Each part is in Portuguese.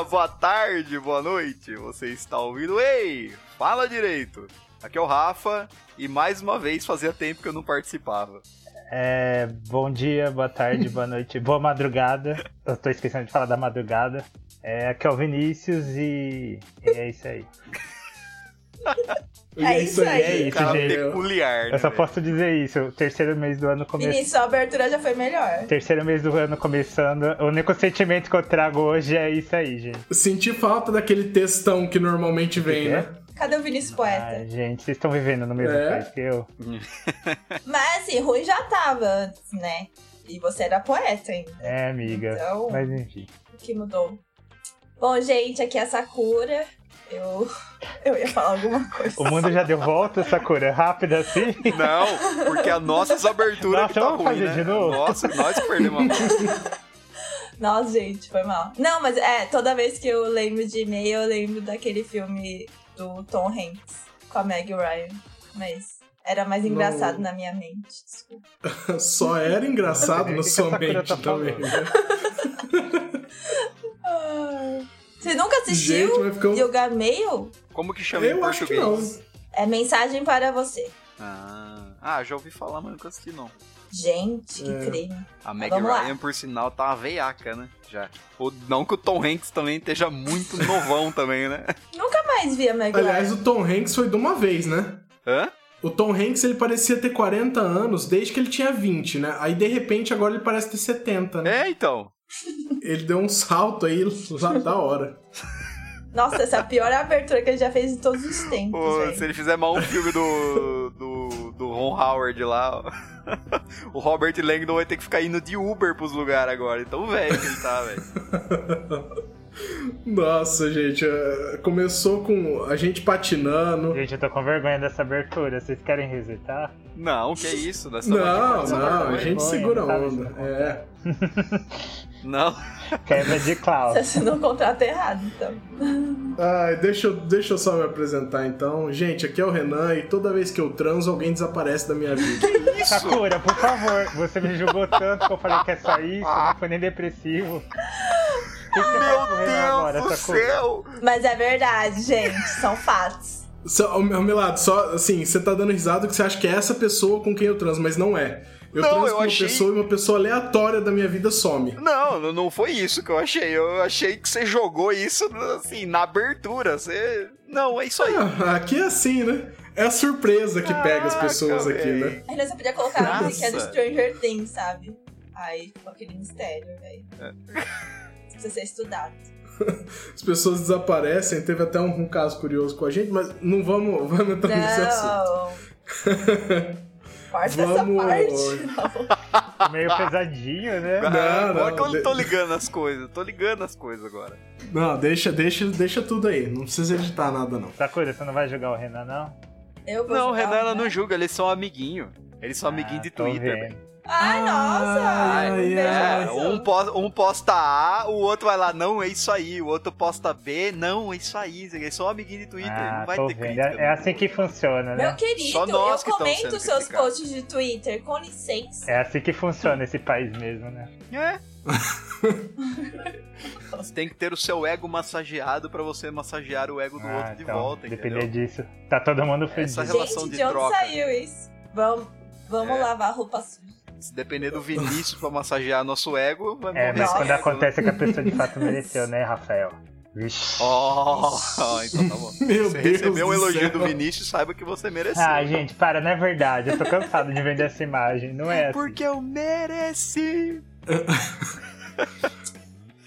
dia, boa tarde, boa noite. Você está ouvindo? Ei, fala direito. Aqui é o Rafa e mais uma vez fazia tempo que eu não participava. É, bom dia, boa tarde, boa noite, boa madrugada. Eu tô esquecendo de falar da madrugada. É, aqui é o Vinícius e, e é isso aí. É isso aí. É isso, Cara gente. peculiar, né? Eu só velho? posso dizer isso. O terceiro mês do ano começou. Vinícius, a abertura já foi melhor. Terceiro mês do ano começando. O único sentimento que eu trago hoje é isso aí, gente. Senti falta daquele textão que normalmente vem, que né? Cadê o Vinícius Ah, Poeta? gente, vocês estão vivendo no mesmo É. país que eu. Mas assim, Rui já tava antes, né? E você era poeta ainda. É, amiga. Então- Mas enfim. O que mudou? Bom, gente, aqui é a Sakura. Eu, eu ia falar alguma coisa. O mundo já deu volta, Sakura? Rápido assim? Não, porque as nossas aberturas Nossa, que tá vamos ruim, fazer né? de novo? Nossa, nós perdemos a mão. Nossa, gente, foi mal. Não, mas é, toda vez que eu lembro de e-mail, eu lembro daquele filme do Tom Hanks com a Meg Ryan. Mas era mais engraçado Não. na minha mente. Desculpa. Só era engraçado O na sua a mente tá também. falando? né? Ai. Você nunca assistiu Gente, um- Yoga Mail? Como que chama em Eu acho que não. português? É mensagem para você. Ah, ah, já ouvi falar, mas nunca assisti não. Gente, que É. crime. A Meg vamos lá. Ryan, por sinal, tá uma veiaca, né? Já. O, não que o Tom Hanks também esteja muito novão também, né? Nunca mais vi a Meg Aliás, Ryan. o Tom Hanks foi de uma vez, né? Hã? O Tom Hanks, ele parecia ter 40 anos desde que ele tinha 20, né? Aí, de repente, agora ele parece ter 70, né? É, então. Ele deu um salto aí lá da hora. Nossa, essa é a pior abertura que ele já fez em todos os tempos, Pô, se ele fizer mal um filme do, do, do Ron Howard lá, ó. o Robert Langdon vai ter que ficar indo de Uber pros lugares agora. Então, velho, que ele tá, velho. Nossa, gente, é, começou com a gente patinando. Gente, eu tô com vergonha dessa abertura. Vocês querem resetar? Não, que isso? Nessa Não, não, a gente vergonha, segura a onda. É. Não. Quebra de cloud. Você assinou o contrato errado, então. Ai, deixa, eu- deixa eu só me apresentar então. Gente, aqui é o Renan e toda vez que eu transo, alguém desaparece da minha vida. Isso! Sakura, por favor, você me julgou tanto que eu falei que é só isso, não foi nem depressivo. O que que você vai Meu Deus agora, do Sakura? céu! Mas é verdade, gente. São fatos. Só, ô, meu Milado, só assim, você tá dando risada que você acha que é essa pessoa com quem eu transo, mas não é. Eu Não, eu uma achei- pessoa e uma pessoa aleatória da minha vida some. Não, não- não foi isso que eu achei. Eu achei que você jogou isso, assim, na abertura. Você. Não, é isso aí. Ah, aqui é assim, né? É a surpresa que pega as pessoas aqui, né? Ainda você podia colocar a musiquinha do Nossa. Stranger Things, sabe? Aí ficou aquele mistério, velho. É. Precisa ser estudado. As pessoas desaparecem, teve até um, um caso curioso com a gente, mas não vamos, vamos entrar nesse assunto. Não. Corta essa Vamos- parte. Não. Meio pesadinho, né? Não, agora não, que eu de- tô ligando as coisas. Tô ligando as coisas agora. Não, deixa, deixa, deixa tudo aí. Não precisa editar nada, não. Sakura, você não vai jogar o Renan, não? Eu vou Não, jogar Renan, ela não julga, eles são amiguinho. Eles são amiguinhos Ah, de tô Twitter, vendo. velho. Ai, nossa! Ai, um. É, um, posta, um posta A, o outro vai lá, não, é isso aí. O outro posta B, não, é isso aí. Eles são amiguinhos de Twitter, Ah, não vai ter vendo. crítica. É, é assim que funciona, Meu né? querido, Só nós eu que comento seus criticados. posts de Twitter, com licença. É assim que funciona esse país mesmo, né? É. Você tem que ter o seu ego massageado pra você massagear o ego do Ah, outro de então, volta, depender entendeu? disso. Tá todo mundo Essa feliz. relação Gente, de de onde troca. saiu isso? Vamos, vamos É. lavar roupa suja. Se depender do Vinícius pra massagear nosso ego, vai É, mas quando ego, acontece é que a pessoa de fato mereceu, né, Rafael? Vixe. Oh, então tá bom. Meu Você Deus recebeu um elogio céu. do Vinícius, saiba que você mereceu. Ah, gente, para, não é verdade. Eu tô cansado de vender essa imagem. Não é assim. Porque eu mereci.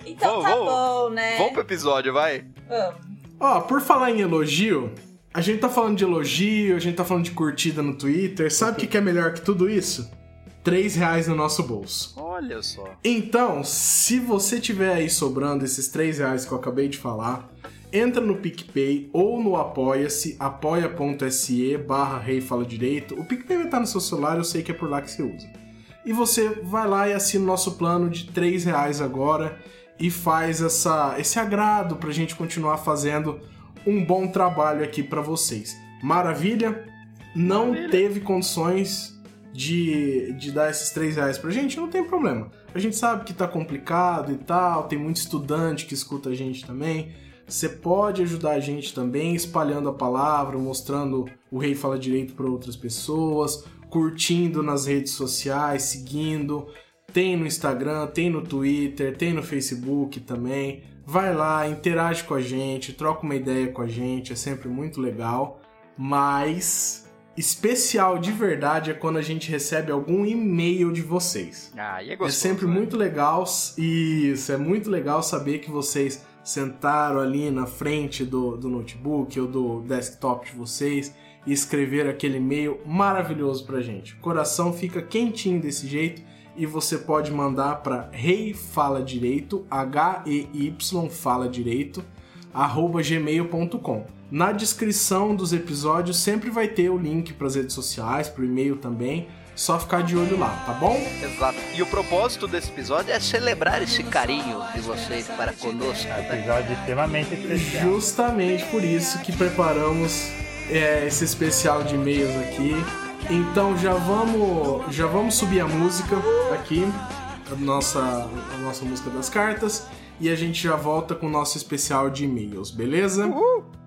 Então Vamos, tá vamos. bom, né? Vamos pro episódio, vai? Vamos. Ó, por falar em elogio, a gente tá falando de elogio, a gente tá falando de curtida no Twitter. Sabe o que, que é melhor que tudo isso? 3 reais no nosso bolso. Olha só. Então, se você tiver aí sobrando esses 3 reais que eu acabei de falar, entra no PicPay ou no Apoia-se, apoia.se barra Rei Fala Direito. O PicPay vai estar no seu celular, eu sei que é por lá que você usa. E você vai lá e assina o nosso plano de 3 reais agora e faz essa, esse agrado pra gente continuar fazendo um bom trabalho aqui pra vocês. Maravilha? Não Maravilha. teve condições de, de dar esses 3 reais pra gente, não tem problema. A gente sabe que tá complicado e tal, tem muito estudante que escuta a gente também. Você pode ajudar a gente também espalhando a palavra, mostrando o Rei Fala Direito para outras pessoas, curtindo nas redes sociais, seguindo. Tem no Instagram, tem no Twitter, tem no Facebook também. Vai lá, interage com a gente, troca uma ideia com a gente, é sempre muito legal. Mas especial de verdade é quando a gente recebe algum e-mail de vocês. Ah, e é É gostoso. sempre né? muito legal, isso, é muito legal saber que vocês sentaram ali na frente do, do notebook ou do desktop de vocês e escreveram aquele e-mail maravilhoso pra gente. O coração fica quentinho desse jeito e você pode mandar para rei fala direito, H-E-Y fala direito, arroba gmail.com. Na descrição dos episódios sempre vai ter o link para as redes sociais, pro e-mail também. Só ficar de olho lá, tá bom? Exato. E o propósito desse episódio é celebrar esse carinho de vocês para conosco. né? Episódio extremamente especial. Justamente por isso que preparamos é, esse especial de e-mails aqui. Então já vamos, já vamos subir a música aqui, a nossa, a nossa música das cartas, e a gente já volta com o nosso especial de e-mails, beleza? O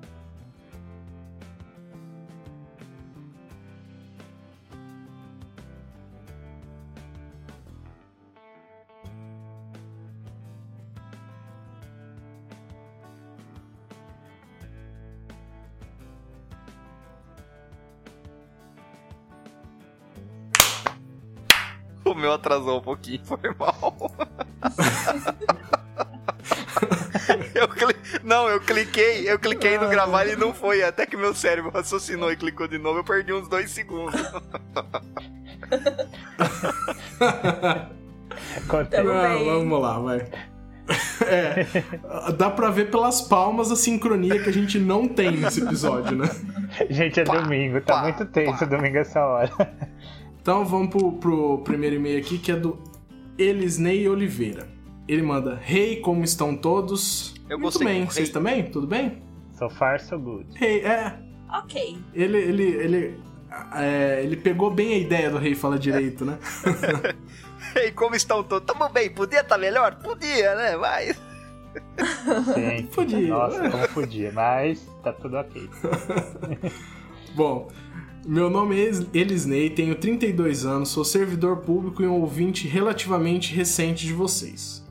meu atrasou um pouquinho, foi mal. eu cli... Não, eu cliquei, eu cliquei no gravar e não foi. Até que meu cérebro raciocinou e clicou de novo, eu perdi uns dois segundos. Ah, bem. vamos lá, vai. É, dá pra ver pelas palmas a sincronia que a gente não tem nesse episódio, né? Gente, é Pá, domingo, tá pá, muito tenso pá. domingo essa hora. Então vamos pro, pro primeiro e-mail aqui, que é do Elisney Oliveira. Ele manda: Hey, como estão todos? Eu Muito gostei bem, do vocês hey. também? Tudo bem? So far, so good. Hey, é. Ok. Ele, ele, ele, é, ele pegou bem a ideia do Rei Fala Direito, né? Ei, como estão todos? Tamo bem, podia estar melhor? Podia, né? Mas. Sempre. Podia. Nossa, como podia, mas tá tudo ok. Bom, meu nome é Elisney, tenho 32 anos, sou servidor público e um ouvinte relativamente recente de vocês.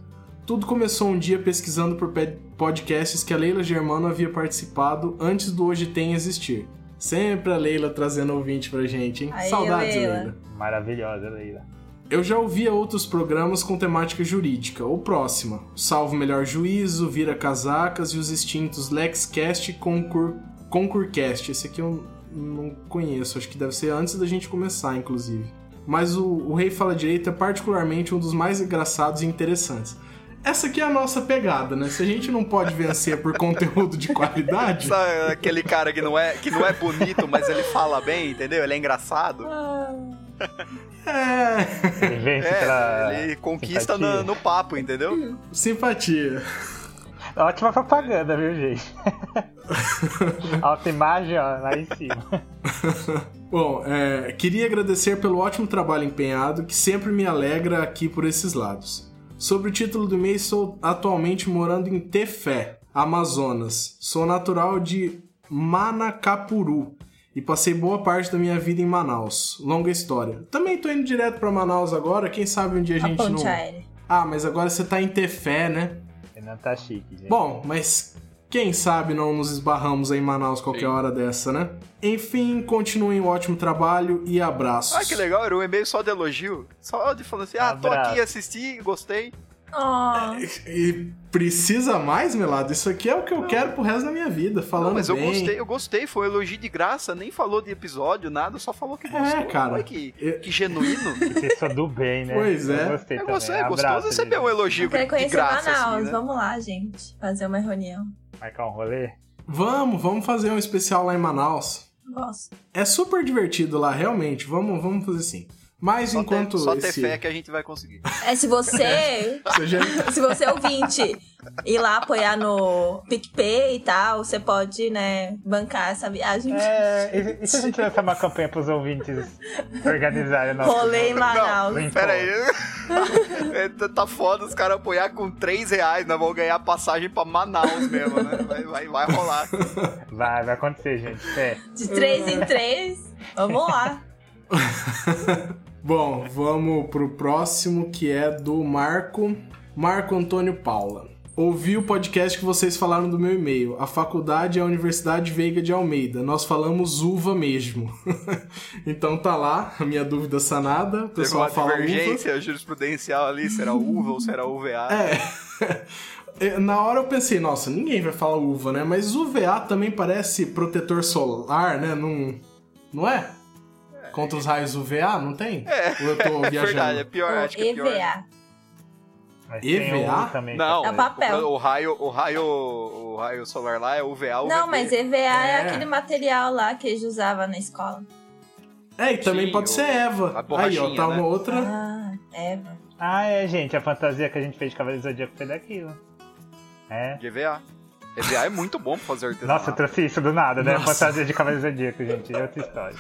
Tudo começou um dia pesquisando por podcasts que a Leila Germano havia participado antes do Hoje Tem existir. Sempre a Leila trazendo ouvinte pra gente, hein? Aí, Saudades, Leila. Leila. Maravilhosa, Leila. Eu já ouvia outros programas com temática jurídica, ou próxima. Salvo Melhor Juízo, Vira Casacas e os extintos LexCast e Concur... Concurcast. Esse aqui eu não conheço, acho que deve ser antes da gente começar, inclusive. Mas o, o Rei Fala Direito é particularmente um dos mais engraçados e interessantes. Essa aqui é a nossa pegada, né? Se a gente não pode vencer por conteúdo de qualidade, Sabe aquele cara que não, é, que não é bonito, mas ele fala bem, entendeu? Ele é engraçado. é. Ele vence É, ele conquista no, no papo, entendeu? Simpatia. Ótima propaganda, viu, gente? Autoimagem, ó, lá em cima. Bom, é, queria agradecer pelo ótimo trabalho empenhado que sempre me alegra aqui por esses lados. Sobre o título do mês, sou atualmente morando em Tefé, Amazonas. Sou natural de Manacapuru e passei boa parte da minha vida em Manaus. Longa história. Também tô indo direto pra Manaus agora, quem sabe um dia a A gente ponte não. aérea. Ah, mas agora você tá em Tefé, né? Não tá chique, gente. Bom, mas quem sabe não nos esbarramos aí em Manaus qualquer Sim. hora dessa, né? Enfim, continuem o ótimo trabalho e abraços. Ah, que legal, era um e-mail só de elogio. Só de falando assim, ah, tô Abraço. aqui, assisti, gostei. Oh, E precisa mais, Melado? Isso aqui é o que eu quero pro resto da minha vida, falando Não, mas eu bem. gostei, eu gostei, foi um elogio de graça, nem falou de episódio, nada, só falou que gostou. É, cara. Olha que, Eu- que genuíno. Pessoa do bem, né? Pois é. Eu gostei É também. é gostoso Abraço, receber um elogio eu de graça, Manaus. assim, né? Vamos lá, gente. Fazer uma reunião. Marcar um rolê? Vamos, vamos fazer um especial lá em Manaus. Gosto. É super divertido lá, realmente. Vamos, vamos fazer assim. Mas Só, enquanto ter, só ter esse... fé que a gente vai conseguir. É, se você. Já- se você ouvinte ir lá apoiar no PicPay e tal, você pode, né, bancar essa viagem. É, e, se a gente lançar uma campanha pros ouvintes organizarem o nosso Rolê em Manaus. Não, Pera aí. É, tá- tá foda os caras apoiar com 3 reais. Nós vamos ganhar passagem pra Manaus mesmo, né? Vai, vai, vai rolar. Vai, vai acontecer, gente. É. De três em três. Vamos lá. Bom, vamos pro próximo que é do Marco Marco Antônio Paula. Ouvi o podcast que vocês falaram do meu e-mail. A faculdade é a Universidade Veiga de Almeida. Nós falamos uva mesmo. então tá lá, a minha dúvida sanada. O Teve pessoal uma fala uva. divergência jurisprudencial ali. Será uva ou será UVA? É. É, Na hora eu pensei, nossa, ninguém vai falar uva, né? Mas UVA também parece protetor solar, né? Não, não é? Contra os raios UVA, não tem? É. Ou eu tô É viajando? verdade, é pior, O acho que é pior. EVA. Mas EVA? um também. Não, É o papel. O, raio, o raio, o raio solar lá é UVA, UVB. Não, mas EVA é. É. aquele material lá que a gente usava na escola. É, e também Sim, pode o- ser Eva. a Aí, ó, tá né? uma outra. Ah, é. Ah, é, gente. A fantasia que a gente fez de Cavaleiro do Zodíaco foi daquilo. É. De EVA. EVA é muito bom pra fazer artesanato. Nossa, eu trouxe isso do nada, né? Nossa. Fantasia de Cavaleiro Zodíaco, gente. É outra história.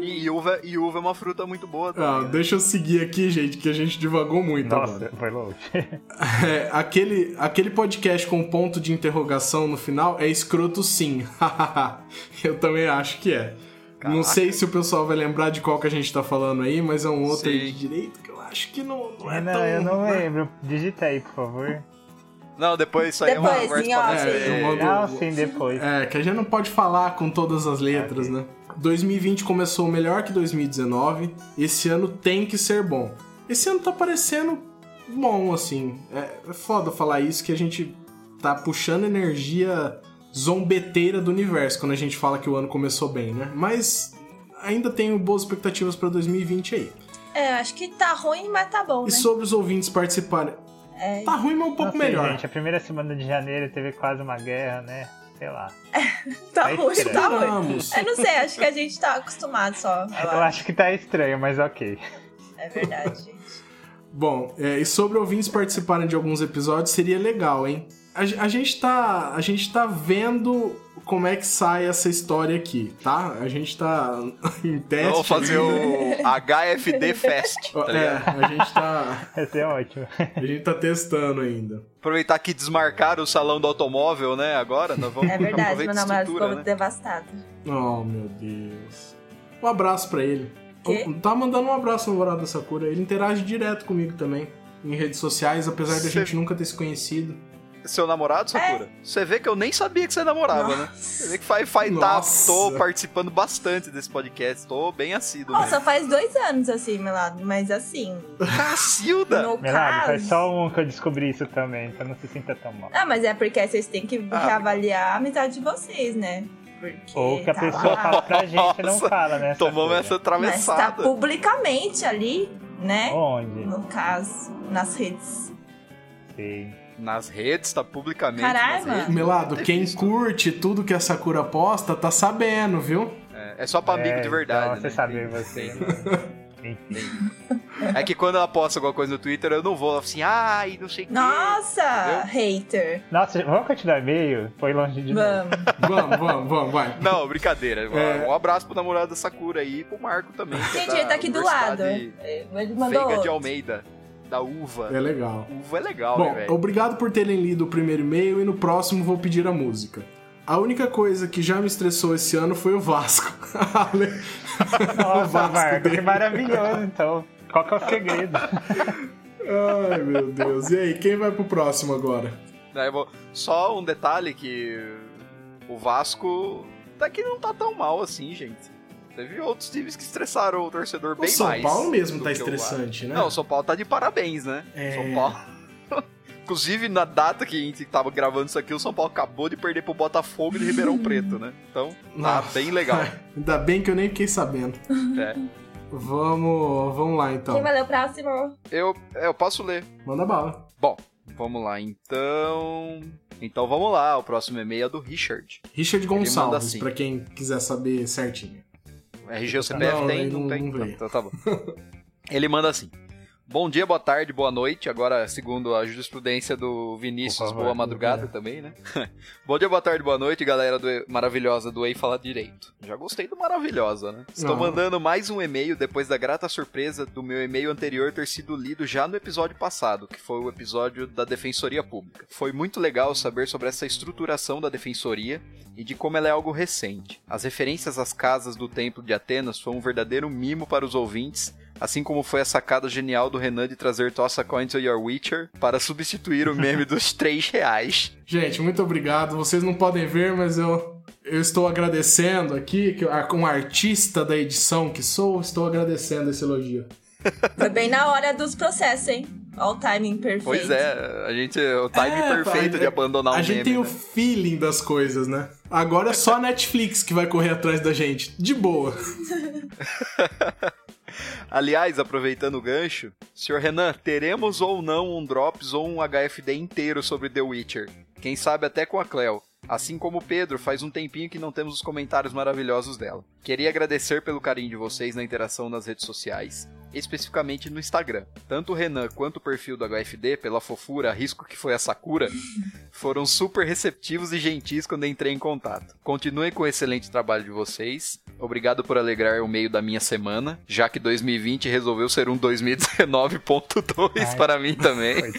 E uva, e uva é uma fruta muito boa também. Ah, né? deixa eu seguir aqui, gente, que a gente divagou muito Nossa, agora. foi longe. É, aquele, aquele podcast com ponto de interrogação no final é escroto sim. eu também acho que é. Não sei se o pessoal vai lembrar de qual que a gente tá falando aí, mas é um outro aí de direito que eu acho que não, não é não, tão... eu não lembro. Digita aí, por favor. Não, depois isso aí é uma Depois, pra off. nós É, eu mando- Não, sim, depois. É, que a gente não pode falar com todas as letras, né? 2020 começou melhor que 2019. Esse ano tem que ser bom. Esse ano tá parecendo bom, assim. É, é foda falar isso que a gente tá puxando energia zombeteira do universo quando a gente fala que o ano começou bem, né? Mas ainda tenho boas expectativas pra 2020 aí. É, acho que tá ruim, mas tá bom, E né? sobre os ouvintes participarem. É. Tá ruim, mas um pouco sei, melhor. gente. A primeira semana de janeiro teve quase uma guerra, né? Sei lá. Tá Tá ruim, tá ruim. Eu não sei, acho que a gente tá acostumado só. eu Eu acho que tá estranho, mas ok. É verdade, gente. Bom, é, e sobre ouvintes participarem de alguns episódios, seria legal, hein? A, ge- a gente tá, a gente tá vendo como é que sai essa história aqui, tá? A gente tá em teste. Vamos fazer ainda. o HFD Fest, tá É, a gente tá, Vai ser ótimo. a gente tá testando ainda. Aproveitar que desmarcaram o salão do automóvel, né, agora, nós vamos É verdade, meu a namorado ficou né? devastado. Oh, meu Deus. Um abraço pra ele. Oh, Tá mandando um abraço no namorado da Sakura. Ele interage direto comigo também. Em redes sociais, apesar da Cê- gente nunca ter se conhecido. Seu namorado, Sakura? Você vê que eu nem sabia que você namorava, né? Você vê que faz, faz tá, Nossa. tô participando bastante desse podcast, tô bem assíduo. Nossa, faz dois anos assim, Melado, mas assim, Cacilda! no Melado, faz só um que eu descobri isso também, então não se sinta tão mal. Ah, mas é porque vocês têm que Ah. reavaliar a amizade de vocês, né? Porque Ou que a tá pessoa lá. fala pra gente e não Nossa, fala, né? Tomamos coisa. essa Mas tá publicamente ali, né? Onde? No caso, nas redes. Sei. Nas redes, tá publicamente. Caralho. Melado, quem visto. curte tudo que a Sakura posta tá sabendo, viu? É, é só pra amigo É, de verdade. Então, né? você saber você. Enfim. É que quando ela posta alguma coisa no Twitter, eu não vou assim, ai, não sei o que. Nossa, hater. Nossa, vamos continuar e-mail? Foi longe de. Vamos. Vamos, vamos, vamos, vai. Não, brincadeira. É. Um abraço pro namorado da Sakura aí e pro Marco também. é Gente, da ele tá aqui do lado. Ele mandou Veiga de. Almeida, da uva. É legal. Uva é legal, Bom, né, obrigado por terem lido o primeiro e-mail e no próximo vou pedir a música. A única coisa que já me estressou esse ano foi o Vasco. o Nossa, Vasco Marco, que maravilhoso, então. Qual que é o segredo? Ai, meu Deus. E aí, quem vai pro próximo agora? Só um detalhe que o Vasco daqui não tá tão mal assim, gente. Teve outros times que estressaram o torcedor O bem São mais. Paulo mesmo tá estressante, né? Não, o São Paulo tá de parabéns, né? É. São Paulo. Inclusive, na data que a gente tava gravando isso aqui, o São Paulo acabou de perder pro Botafogo de Ribeirão Preto, né? Então, tá Nossa. bem legal. Ainda bem que eu nem fiquei sabendo. É. Vamos, vamos lá então. Quem vai ler o próximo? Eu, é, eu posso ler. Manda bala. Bom, vamos lá então. Então vamos lá, o próximo e-mail é do Richard. Richard Gonçalves, assim. pra quem quiser saber certinho. RG ou CPF Não, tem? Não, não- tem? não. Então tá bom. Ele manda assim. Bom dia, boa tarde, boa noite. Agora, segundo a jurisprudência do Vinícius, favor, boa madrugada também, né? Bom dia, boa tarde, boa noite, galera do maravilhosa do Ei Fala Direito. Já gostei do maravilhosa, né? Estou Não. mandando mais um e-mail depois da grata surpresa do meu e-mail anterior ter sido lido já no episódio passado, que foi o episódio da Defensoria Pública. Foi muito legal saber sobre essa estruturação da Defensoria e de como ela é algo recente. As referências às casas do Templo de Atenas foi um verdadeiro mimo para os ouvintes, assim como foi a sacada genial do Renan de trazer Toss a Coin to Your Witcher para substituir o meme dos 3 reais. Gente, muito obrigado. Vocês não podem ver, mas eu, eu estou agradecendo aqui, que eu- um artista da edição que sou, estou agradecendo esse elogio. Foi bem na hora dos processos, hein? Olha o timing perfeito. Pois é, a gente, o timing É, perfeito a- de abandonar um A gente meme. tem o né? feeling das coisas, né? Agora é só a Netflix que vai correr atrás da gente. De boa. Aliás, aproveitando o gancho, Sr. Renan, teremos ou não um Drops ou um HFD inteiro sobre The Witcher? Quem sabe até com a Cleo. Assim como o Pedro, faz um tempinho que não temos os comentários maravilhosos dela. Queria agradecer pelo carinho de vocês na interação nas redes sociais, especificamente no Instagram. Tanto o Renan quanto o perfil do HFD, pela fofura, risco que foi a Sakura, foram super receptivos e gentis quando entrei em contato. Continuem com o excelente trabalho de vocês. Obrigado por alegrar o meio da minha semana, já que 2020 resolveu ser um 2019.2 Ai. para mim também.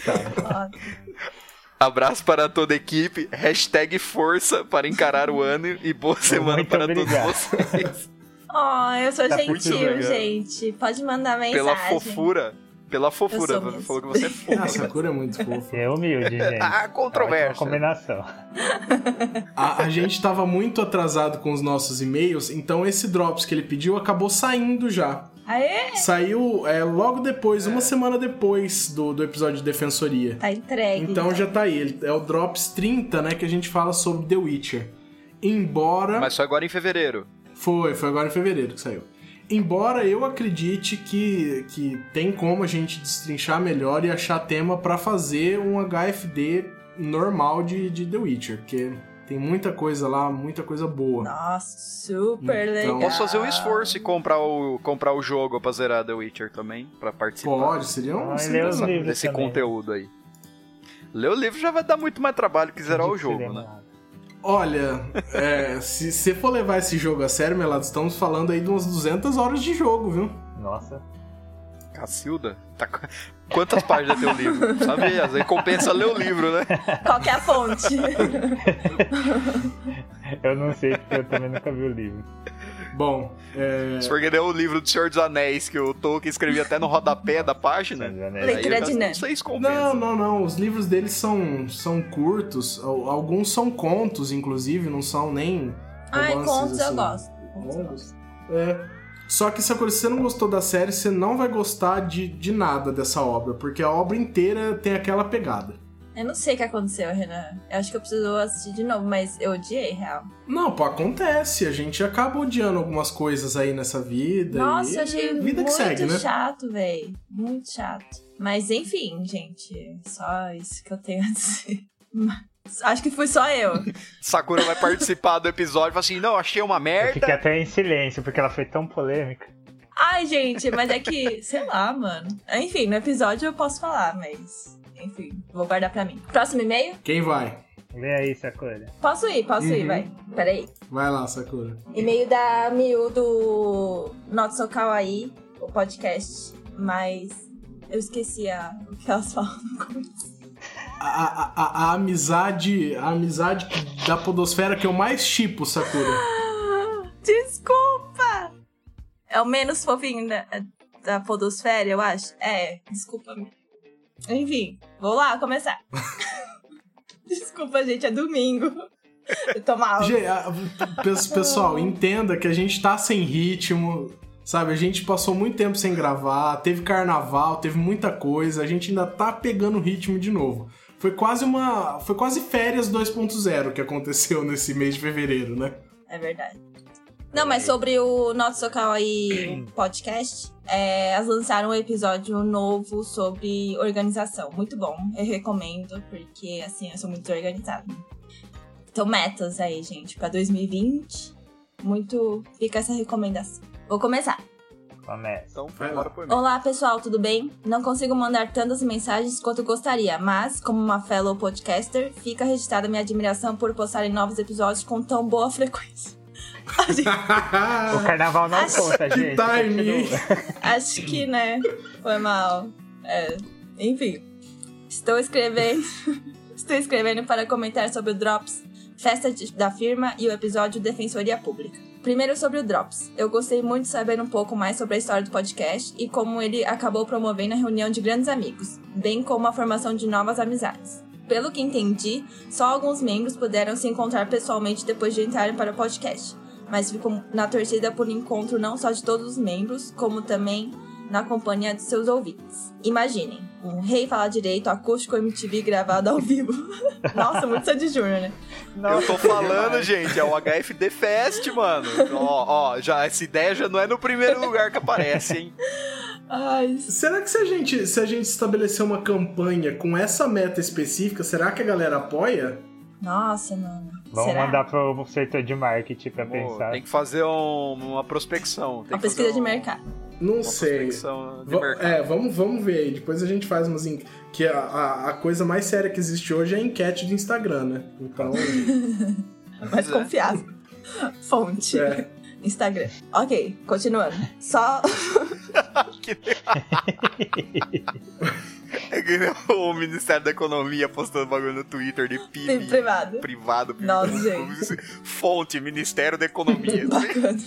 Abraço para toda a equipe, hashtag força para encarar o ano e boa semana Muito para obrigado. todos vocês. Ó, eu sou Tá gentil, legal. gente. Pode mandar mensagem. Pela fofura. Pela fofura, você mesmo. falou que você é A fofa. Sakura é muito fofa. É humilde, gente. Ah, controvérsia. combinação. A, a gente tava muito atrasado com os nossos e-mails, então esse Drops que ele pediu acabou saindo já. Aê, Saiu é, logo depois, uma semana depois do, do episódio de Defensoria. tá entregue. Então já tá aí. É o Drops 30, né? Que a gente fala sobre The Witcher. Embora. Mas só agora em fevereiro. Foi, foi agora em fevereiro que saiu. Embora eu acredite que, que tem como a gente destrinchar melhor e achar tema pra fazer um HFD normal de, de The Witcher, porque tem muita coisa lá, muita coisa boa. Nossa, super Então- legal. Posso fazer um esforço e comprar o, comprar o jogo pra zerar The Witcher também, pra participar Pode, seria um. Ah, seria livros desse também. conteúdo aí. Ler o livro já vai dar muito mais trabalho que zerar o jogo, né? Olha, é, se você for levar esse jogo a sério, Melado, estamos falando aí de umas 200 horas de jogo, viu? Nossa. Cacilda? Tá... qu- Quantas páginas tem o livro? Sabe? Às vezes compensa ler o livro, né? Qual que é a fonte? Eu não sei porque eu também nunca vi o livro. Bom, é, Se for que nem o livro do Senhor dos Anéis, que o Tolkien escrevia até no rodapé da página. Leitura eu dinâmica. Não sei se compensa. Não, não, não. Os livros deles são, são curtos. Al- Alguns são contos, inclusive, não são nem. Ai, romances, contos eu assim, gosto. Contos eu. É. Só que, se você não gostou da série, você não vai gostar de, de nada dessa obra, porque a obra inteira tem aquela pegada. Eu não sei o que aconteceu, Renan. Eu acho que eu preciso assistir de novo, mas eu odiei, real. Não, pô, acontece. A gente acaba odiando algumas coisas aí nessa vida. Nossa, e eu achei vida muito que segue, né? chato, véi. Muito chato. Mas enfim, gente. Só isso que eu tenho a dizer. Acho que fui só eu. Sakura vai participar do episódio e fala assim: não, achei uma Eu merda. fiquei até em silêncio porque ela foi tão polêmica. Ai, gente, mas é que, sei lá, mano. Enfim, no episódio eu posso falar, mas. Enfim, vou guardar pra mim. Próximo e-mail? Quem vai? Vê aí, Sakura. Posso ir, posso ir, Uhum. vai. Peraí. Vai lá, Sakura. E-mail da Miu do Not So Kawaii, o podcast. Mas eu esqueci a, o que elas falam no começo. A, a, a, a amizade. A amizade da Podosfera que eu mais chipo, Sakura. Desculpa! É o menos fofinho da, da Podosfera, eu acho. É, desculpa. Enfim, vou lá começar. desculpa, gente, é domingo. Eu tô mal. Pessoal, entenda que a gente tá sem ritmo, sabe? A gente passou muito tempo sem gravar, teve carnaval, teve muita coisa, a gente ainda tá pegando ritmo de novo. Foi quase uma. Foi quase férias 2.0 que aconteceu nesse mês de fevereiro, né? É verdade. Não, mas sobre o Not So Kawaii podcast, é, elas lançaram um episódio novo sobre organização. Muito bom, eu recomendo, porque assim, eu sou muito organizada. Então, metas aí, gente, pra 2020. Muito. Fica essa recomendação. Vou começar. Começa. Então, Vai bora lá. por mim. Olá, pessoal, tudo bem? Não consigo mandar tantas mensagens quanto gostaria, mas, como uma fellow podcaster, fica registrada minha admiração por postarem novos episódios com tão boa frequência. O carnaval não Acho- conta, gente. time. Acho que, né, foi mal. É, enfim, estou escrevendo. estou escrevendo para comentar sobre o Drops, festa de- da firma e o episódio Defensoria Pública. Primeiro sobre o Drops. Eu gostei muito de saber um pouco mais sobre a história do podcast e como ele acabou promovendo a reunião de grandes amigos, bem como a formação de novas amizades. Pelo que entendi, só alguns membros puderam se encontrar pessoalmente depois de entrarem para o podcast, mas fico na torcida por um encontro não só de todos os membros, como também na companhia de seus ouvintes. Imaginem, um Rei Falar Direito acústico MTV gravado ao vivo. Nossa, muito Sandy Júnior, né? Eu tô falando, gente, é o HFD Fest, mano. Ó, ó, já, essa ideia já não é no primeiro lugar que aparece, hein? Ai, Será que se a, gente, se a gente estabelecer uma campanha com essa meta específica, será que a galera apoia? nossa, mano. Vamos Será? mandar pro setor de marketing pra Pô, pensar. tem que fazer um- uma prospecção. Tem Uma que pesquisa fazer de um- mercado. Não Uma sei. prospecção de Va- mercado. É, vamos, vamos ver aí. Depois a gente faz umas. en- Que a, a, a coisa mais séria que existe hoje é a enquete do Instagram, né? Então. Mais é. confiável. Fonte. é. Instagram. Ok, continuando. Só. Que É que nem o Ministério da Economia postando bagulho no Twitter de PIB privado. privado. Nossa, gente. Fonte, Ministério da Economia. Bacana.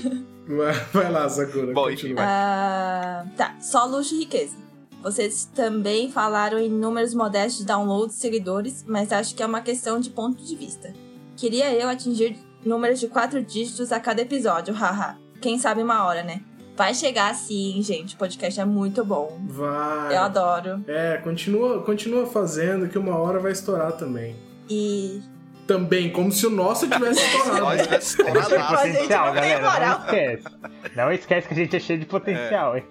Vai, vai lá, Sakura. Bom, continua. Ah, tá, só luxo e riqueza. Vocês também falaram em números modestos de downloads e seguidores, mas acho que é uma questão de ponto de vista. Queria eu atingir números de quatro dígitos a cada episódio, haha. Quem sabe uma hora, né? Vai chegar sim, gente. O podcast é muito bom. Vai. Eu adoro. É, continua, continua fazendo que uma hora vai estourar também. E. Também, como se o nosso tivesse Se estourado. nós tivesse estourado. Gente, potencial, não tem galera. Não moral. esquece. Não esquece que a gente é cheio de potencial, hein?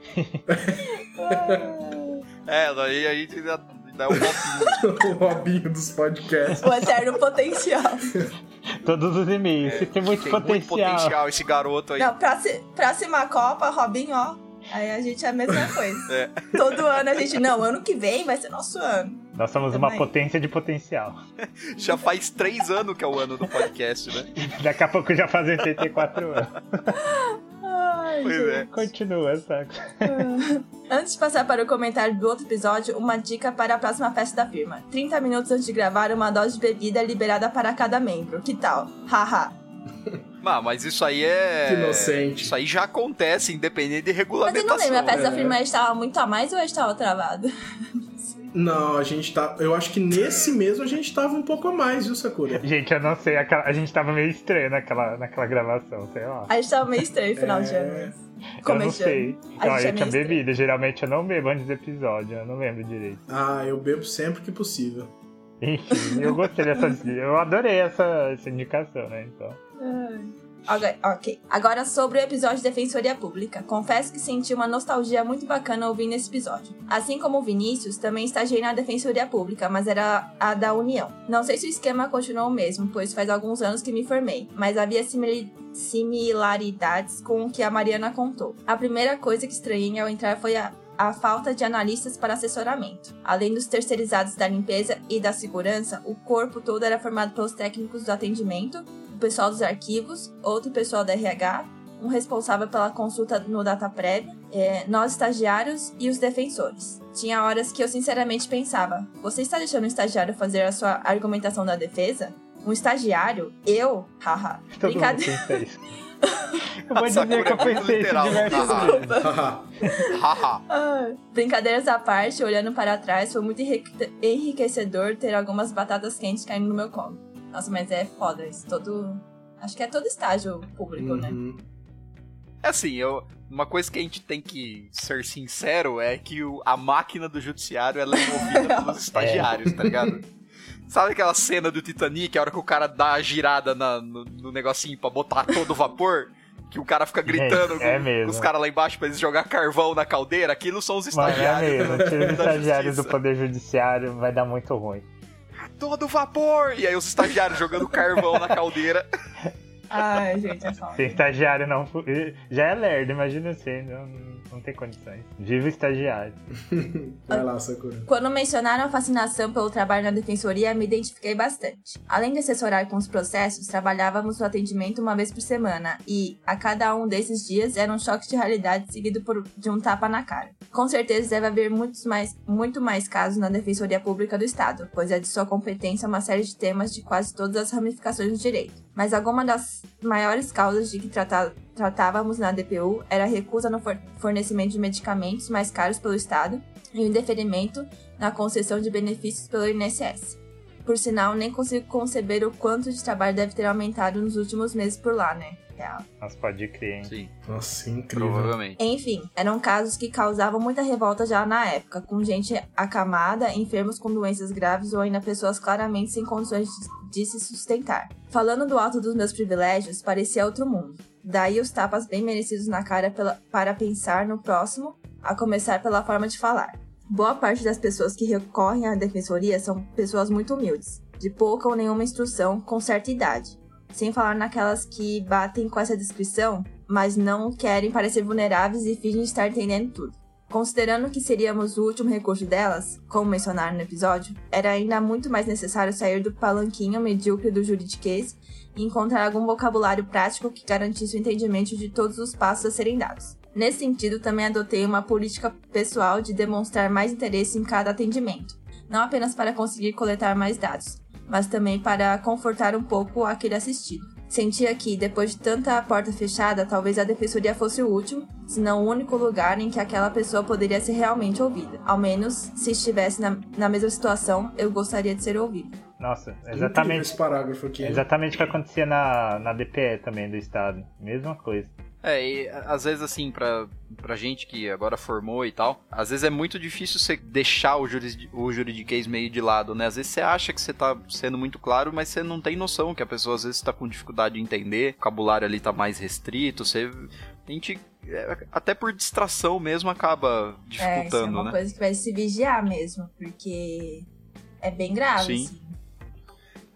É, daí a gente dá, dá um golpinho. o Robinho dos podcasts. O eterno potencial. Todos os e-mails. Você tem muito Tem potencial. muito potencial esse garoto aí. Não, próxima, próxima Copa, Robinho, ó. Aí a gente é a mesma coisa. É. Todo ano a gente, não, ano que vem vai ser nosso ano. Nós somos uma Também. potência de potencial. Já faz três anos que é o ano do podcast, né? Daqui a pouco já faz 84 anos. Ai, Pois é. Continua, saca? Antes de passar para o comentário do outro episódio, uma dica para a próxima festa da firma. 30 minutos antes de gravar, uma dose de bebida liberada para cada membro. Que tal? Haha. Ah, mas isso aí é. Que inocente. Isso aí já acontece, independente de Mas eu regulamentação. não lembro, a festa né? da firma estava muito a mais ou estava travada? Não, a gente tá. Eu acho que nesse mesmo a gente tava um pouco a mais, viu, Sakura? Gente, eu não sei. aquela- a gente tava meio estranho naquela, naquela gravação, sei lá. A gente estava meio estranho no final de É. ano. mesmo. Eu não sei. A Ó, gente é eu tinha meio bebido. Geralmente eu não bebo antes do episódio. Eu não lembro direito. Ah, eu bebo sempre que possível. Enfim, eu gostei dessa. Eu adorei essa, essa indicação, né? Então. Ok. Agora sobre o episódio de Defensoria Pública. Confesso que senti uma nostalgia muito bacana ouvindo esse episódio. Assim como o Vinícius, também estagiei na Defensoria Pública, mas era a da União. Não sei se o esquema continuou o mesmo, pois faz alguns anos que me formei, mas havia similaridades com o que a Mariana contou. A primeira coisa que estranhei ao entrar foi a a falta de analistas para assessoramento. Além dos terceirizados da limpeza e da segurança, o corpo todo era formado pelos técnicos do atendimento, pessoal dos arquivos, outro pessoal da RH, um responsável pela consulta no DataPrev, é, nós estagiários e os defensores. Tinha horas que eu sinceramente pensava: você está deixando o estagiário fazer a sua argumentação da defesa? Um estagiário? Eu? Haha. Brincadeira. pensa isso. Eu vou dizer Sakura que eu pensei isso literal. diversas Ah. Brincadeiras à parte, olhando para trás, foi muito enrique- enriquecedor ter algumas batatas quentes caindo no meu colo. Nossa, mas é foda isso. Todo. Acho que é todo estágio público, né? Uhum. É assim, eu, uma coisa que a gente tem que ser sincero é que o- a máquina do judiciário ela é movida pelos estagiários, tá ligado? Sabe aquela cena do Titanic, a hora que o cara dá a girada na- no, no negocinho pra botar todo o vapor? Que o cara fica gritando é com, mesmo. com os caras lá embaixo pra eles jogar carvão na caldeira? Aquilo são os Mano, é estagiários. mesmo. Tira os estagiários do. Poder Judiciário, vai dar muito ruim. Todo vapor! E aí os estagiários jogando carvão na caldeira. Ai, gente, é foda. Sem estagiário não. Já é lerdo, imagina você. Não, não tem condições. Viva o estagiário. Vai lá, Sakura. Quando mencionaram a fascinação pelo trabalho na defensoria, me identifiquei bastante. Além de assessorar com os processos, trabalhávamos no atendimento uma vez por semana e, a cada um desses dias, era um choque de realidade seguido por, de um tapa na cara. Com certeza deve haver muitos mais, muito mais casos na Defensoria Pública do Estado, pois é de sua competência uma série de temas de quase todas as ramificações do direito. Mas alguma das maiores causas de que trata, tratávamos na DPU era a recusa no fornecimento de medicamentos mais caros pelo Estado e o indeferimento na concessão de benefícios pelo INSS. Por sinal, nem consigo conceber o quanto de trabalho deve ter aumentado nos últimos meses por lá, né? Real. Nossa, pode crer, hein? Sim, Nossa, incrível. provavelmente. Enfim, eram casos que causavam muita revolta já na época, com gente acamada, enfermos com doenças graves ou ainda pessoas claramente sem condições de se sustentar. Falando do alto dos meus privilégios, parecia outro mundo. Daí os tapas bem merecidos na cara pela, para pensar no próximo, a começar pela forma de falar. Boa parte das pessoas que recorrem à defensoria são pessoas muito humildes, de pouca ou nenhuma instrução, com certa idade. Sem falar naquelas que batem com essa descrição, mas não querem parecer vulneráveis e fingem estar entendendo tudo. Considerando que seríamos o último recurso delas, como mencionaram no episódio, era ainda muito mais necessário sair do palanquinho medíocre do juridiquês e encontrar algum vocabulário prático que garantisse o entendimento de todos os passos a serem dados. Nesse sentido, também adotei uma política pessoal de demonstrar mais interesse em cada atendimento, não apenas para conseguir coletar mais dados, mas também para confortar um pouco aquele assistido. Sentia que, depois de tanta porta fechada, talvez a defensoria fosse o último, se não o único lugar em que aquela pessoa poderia ser realmente ouvida. Ao menos, se estivesse na, na mesma situação, eu gostaria de ser ouvido. Nossa, exatamente. esse parágrafo aqui. Exatamente o que acontecia na, na DPE também do Estado. Mesma coisa. É, e às vezes assim, pra, pra gente que agora formou e tal, às vezes é muito difícil você deixar o, juris, o juridiquês meio de lado, né? Às vezes você acha que você tá sendo muito claro, mas você não tem noção que a pessoa às vezes tá com dificuldade de entender, o vocabulário ali tá mais restrito, você... A gente, é, até por distração mesmo, acaba É, isso é dificultando, uma né? coisa que vai se vigiar mesmo, porque é bem grave, Sim. assim.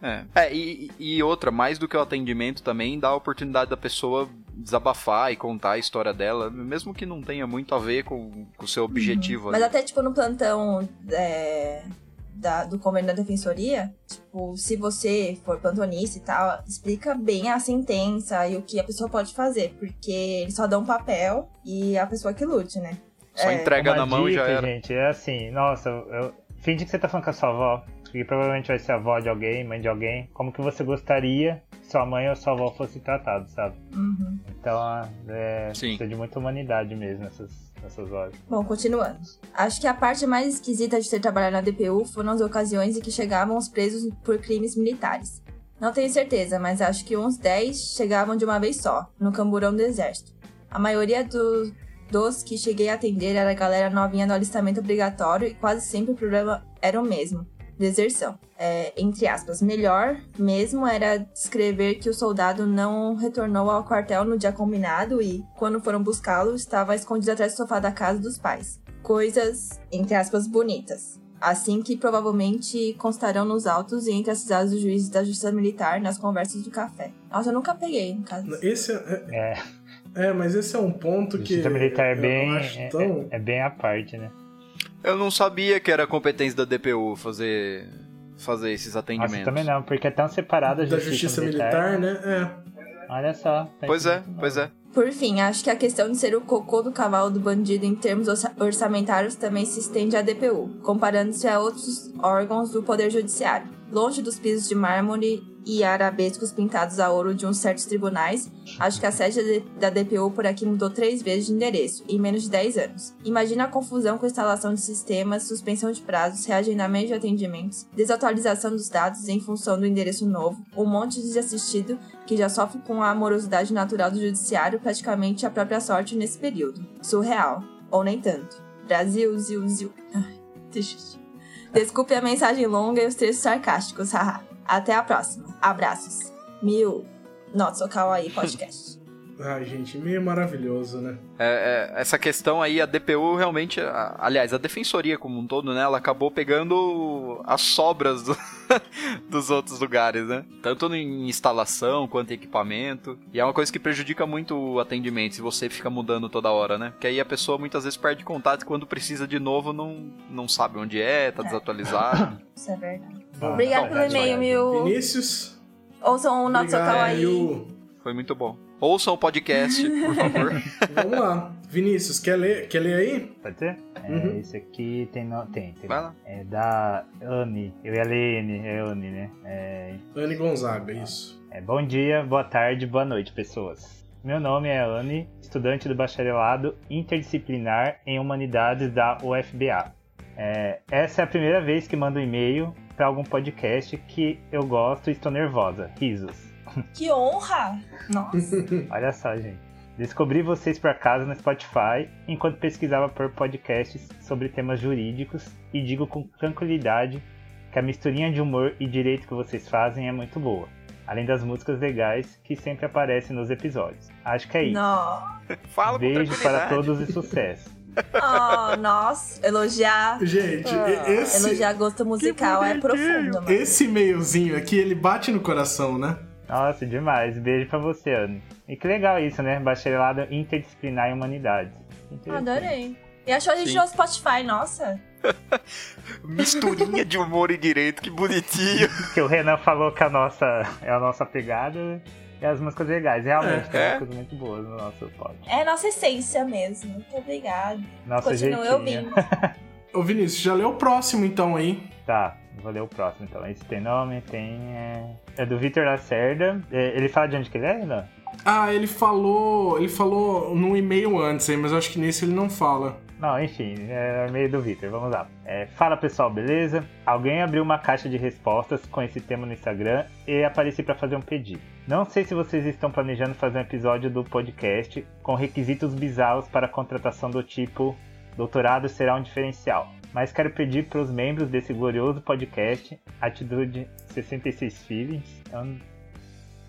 É, é e, e outra, mais do que o atendimento também, dá a oportunidade da pessoa desabafar e contar a história dela, mesmo que não tenha muito a ver com o seu objetivo Mas ali. até, tipo, no plantão é, da- do convênio da defensoria, tipo, se você for plantonista e tal, explica bem a sentença e o que a pessoa pode fazer, porque eles só dão um papel e a pessoa que lute, né? Só É. entrega na mão e já dica, era. gente, é assim, nossa, eu, finge que você tá falando com a sua avó, que provavelmente vai ser avó de alguém, mãe de alguém. Como que você gostaria que sua mãe ou sua avó fosse tratado, sabe? Uhum. Então, é, Sim. precisa de muita humanidade mesmo nessas, nessas horas. Bom, continuando. Acho que a parte mais esquisita de ter trabalhado na DPU foram as ocasiões em que chegavam os presos por crimes militares. Não tenho certeza, mas acho que uns 10 chegavam de uma vez só, no camburão do exército. A maioria do- dos que cheguei a atender era a galera novinha do alistamento obrigatório e quase sempre o problema era o mesmo. Deserção. É, entre aspas, melhor mesmo era descrever que o soldado não retornou ao quartel no dia combinado e, quando foram buscá-lo, estava escondido atrás do sofá da casa dos pais. Coisas, entre aspas, bonitas. Assim que provavelmente constarão nos autos e entre as cidadas dos juízes da Justiça Militar nas conversas do café. Nossa, eu nunca peguei, no caso. Esse é, É, é, mas esse é um ponto que. justiça militar é bem, acho é, tão- é- é bem à parte, né? Eu não sabia que era competência da DPU fazer, fazer esses atendimentos. Nossa, também não, porque é tão separada a da justiça, justiça militar. militar, né? Olha só. tá Pois é, pois é. Por fim, acho que a questão de ser o cocô do cavalo do bandido em termos orça- orçamentários também se estende à DPU, comparando-se a outros órgãos do Poder Judiciário. Longe dos pisos de mármore e arabescos pintados a ouro de uns certos tribunais, acho que a sede da DPU por aqui mudou três vezes de endereço, em menos de 10 anos. Imagina a confusão com instalação de sistemas, suspensão de prazos, reagendamento de atendimentos, desatualização dos dados em função do endereço novo, um monte de assistido que já sofre com a amorosidade natural do judiciário praticamente a própria sorte nesse período. Surreal. Ou nem tanto. Brasil, ziu, ziu. Ai, triste. Desculpe a mensagem longa e os textos sarcásticos, haha. Até a próxima. Abraços. Mil. Not So Kawaii Podcast. Ai, gente, meio maravilhoso, né? É, é, essa questão aí, a DPU realmente, a, aliás, a defensoria como um todo, né? Ela acabou pegando as sobras do, dos outros lugares, né? Tanto em instalação quanto em equipamento. E é uma coisa que prejudica muito o atendimento se você fica mudando toda hora, né? Porque aí a pessoa muitas vezes perde contato e quando precisa de novo não, não sabe onde é, tá É. desatualizado. Isso é verdade. Ah, Obrigado pelo saudade, e-mail. Mil. Vinícius. Ouçam o Kawaii. Yu. Foi muito bom. Ouçam o podcast, por favor. Vamos lá. Vinícius, quer ler, quer ler aí? Pode ser? Uhum. É, esse aqui tem. No... Tem, tem. Vai lá. É da Anne. Eu ia ler N, é Anne, né? É, Anne Gonzaga, isso. é, bom dia, boa tarde, boa noite, pessoas. Meu nome é Anne, estudante do bacharelado interdisciplinar em Humanidades da UFBA. É, essa é a primeira vez que mando um e-mail para algum podcast que eu gosto e estou nervosa. Risos. Que honra! Nossa. Olha só, gente. Descobri vocês por acaso no Spotify enquanto pesquisava por podcasts sobre temas jurídicos e digo com tranquilidade que a misturinha de humor e direito que vocês fazem é muito boa, além das músicas legais que sempre aparecem nos episódios. Acho que é isso. Não. Fala com Beijo para todos e sucesso. Oh, nossa. Elogiar. Gente, e- esse, Elogiar gosto musical é profundo, mano. esse e-mailzinho aqui, ele bate no coração, né? Nossa, demais. Beijo pra você, Ana. E que legal isso, né? Bacharelado interdisciplinar em humanidades. Adorei. E achou a gente Sim. no Spotify, nossa. Misturinha de humor e direito, que bonitinho. que o Renan falou que a nossa é a nossa pegada né? e as músicas legais. Realmente, É. tem É. músicas muito boas no nosso pod. É nossa essência mesmo. Muito obrigada. Nosso Continue jeitinho. ouvindo. Ô Vinícius, já leu o próximo então aí. Tá, vou ler o próximo então. Esse tem nome, tem. É, é do Vitor Lacerda. É, ele fala de onde que ele é, Renan? Ah, ele falou. Ele falou num e-mail antes mas eu acho que nesse ele não fala. Não, enfim, é meio do Vitor, vamos lá. É, fala pessoal, beleza? Alguém abriu uma caixa de respostas com esse tema no Instagram e apareci para fazer um pedido. Não sei se vocês estão planejando fazer um episódio do podcast com requisitos bizarros para contratação do tipo doutorado será um diferencial. Mas quero pedir para os membros desse glorioso podcast, Atitude 66 Feelings,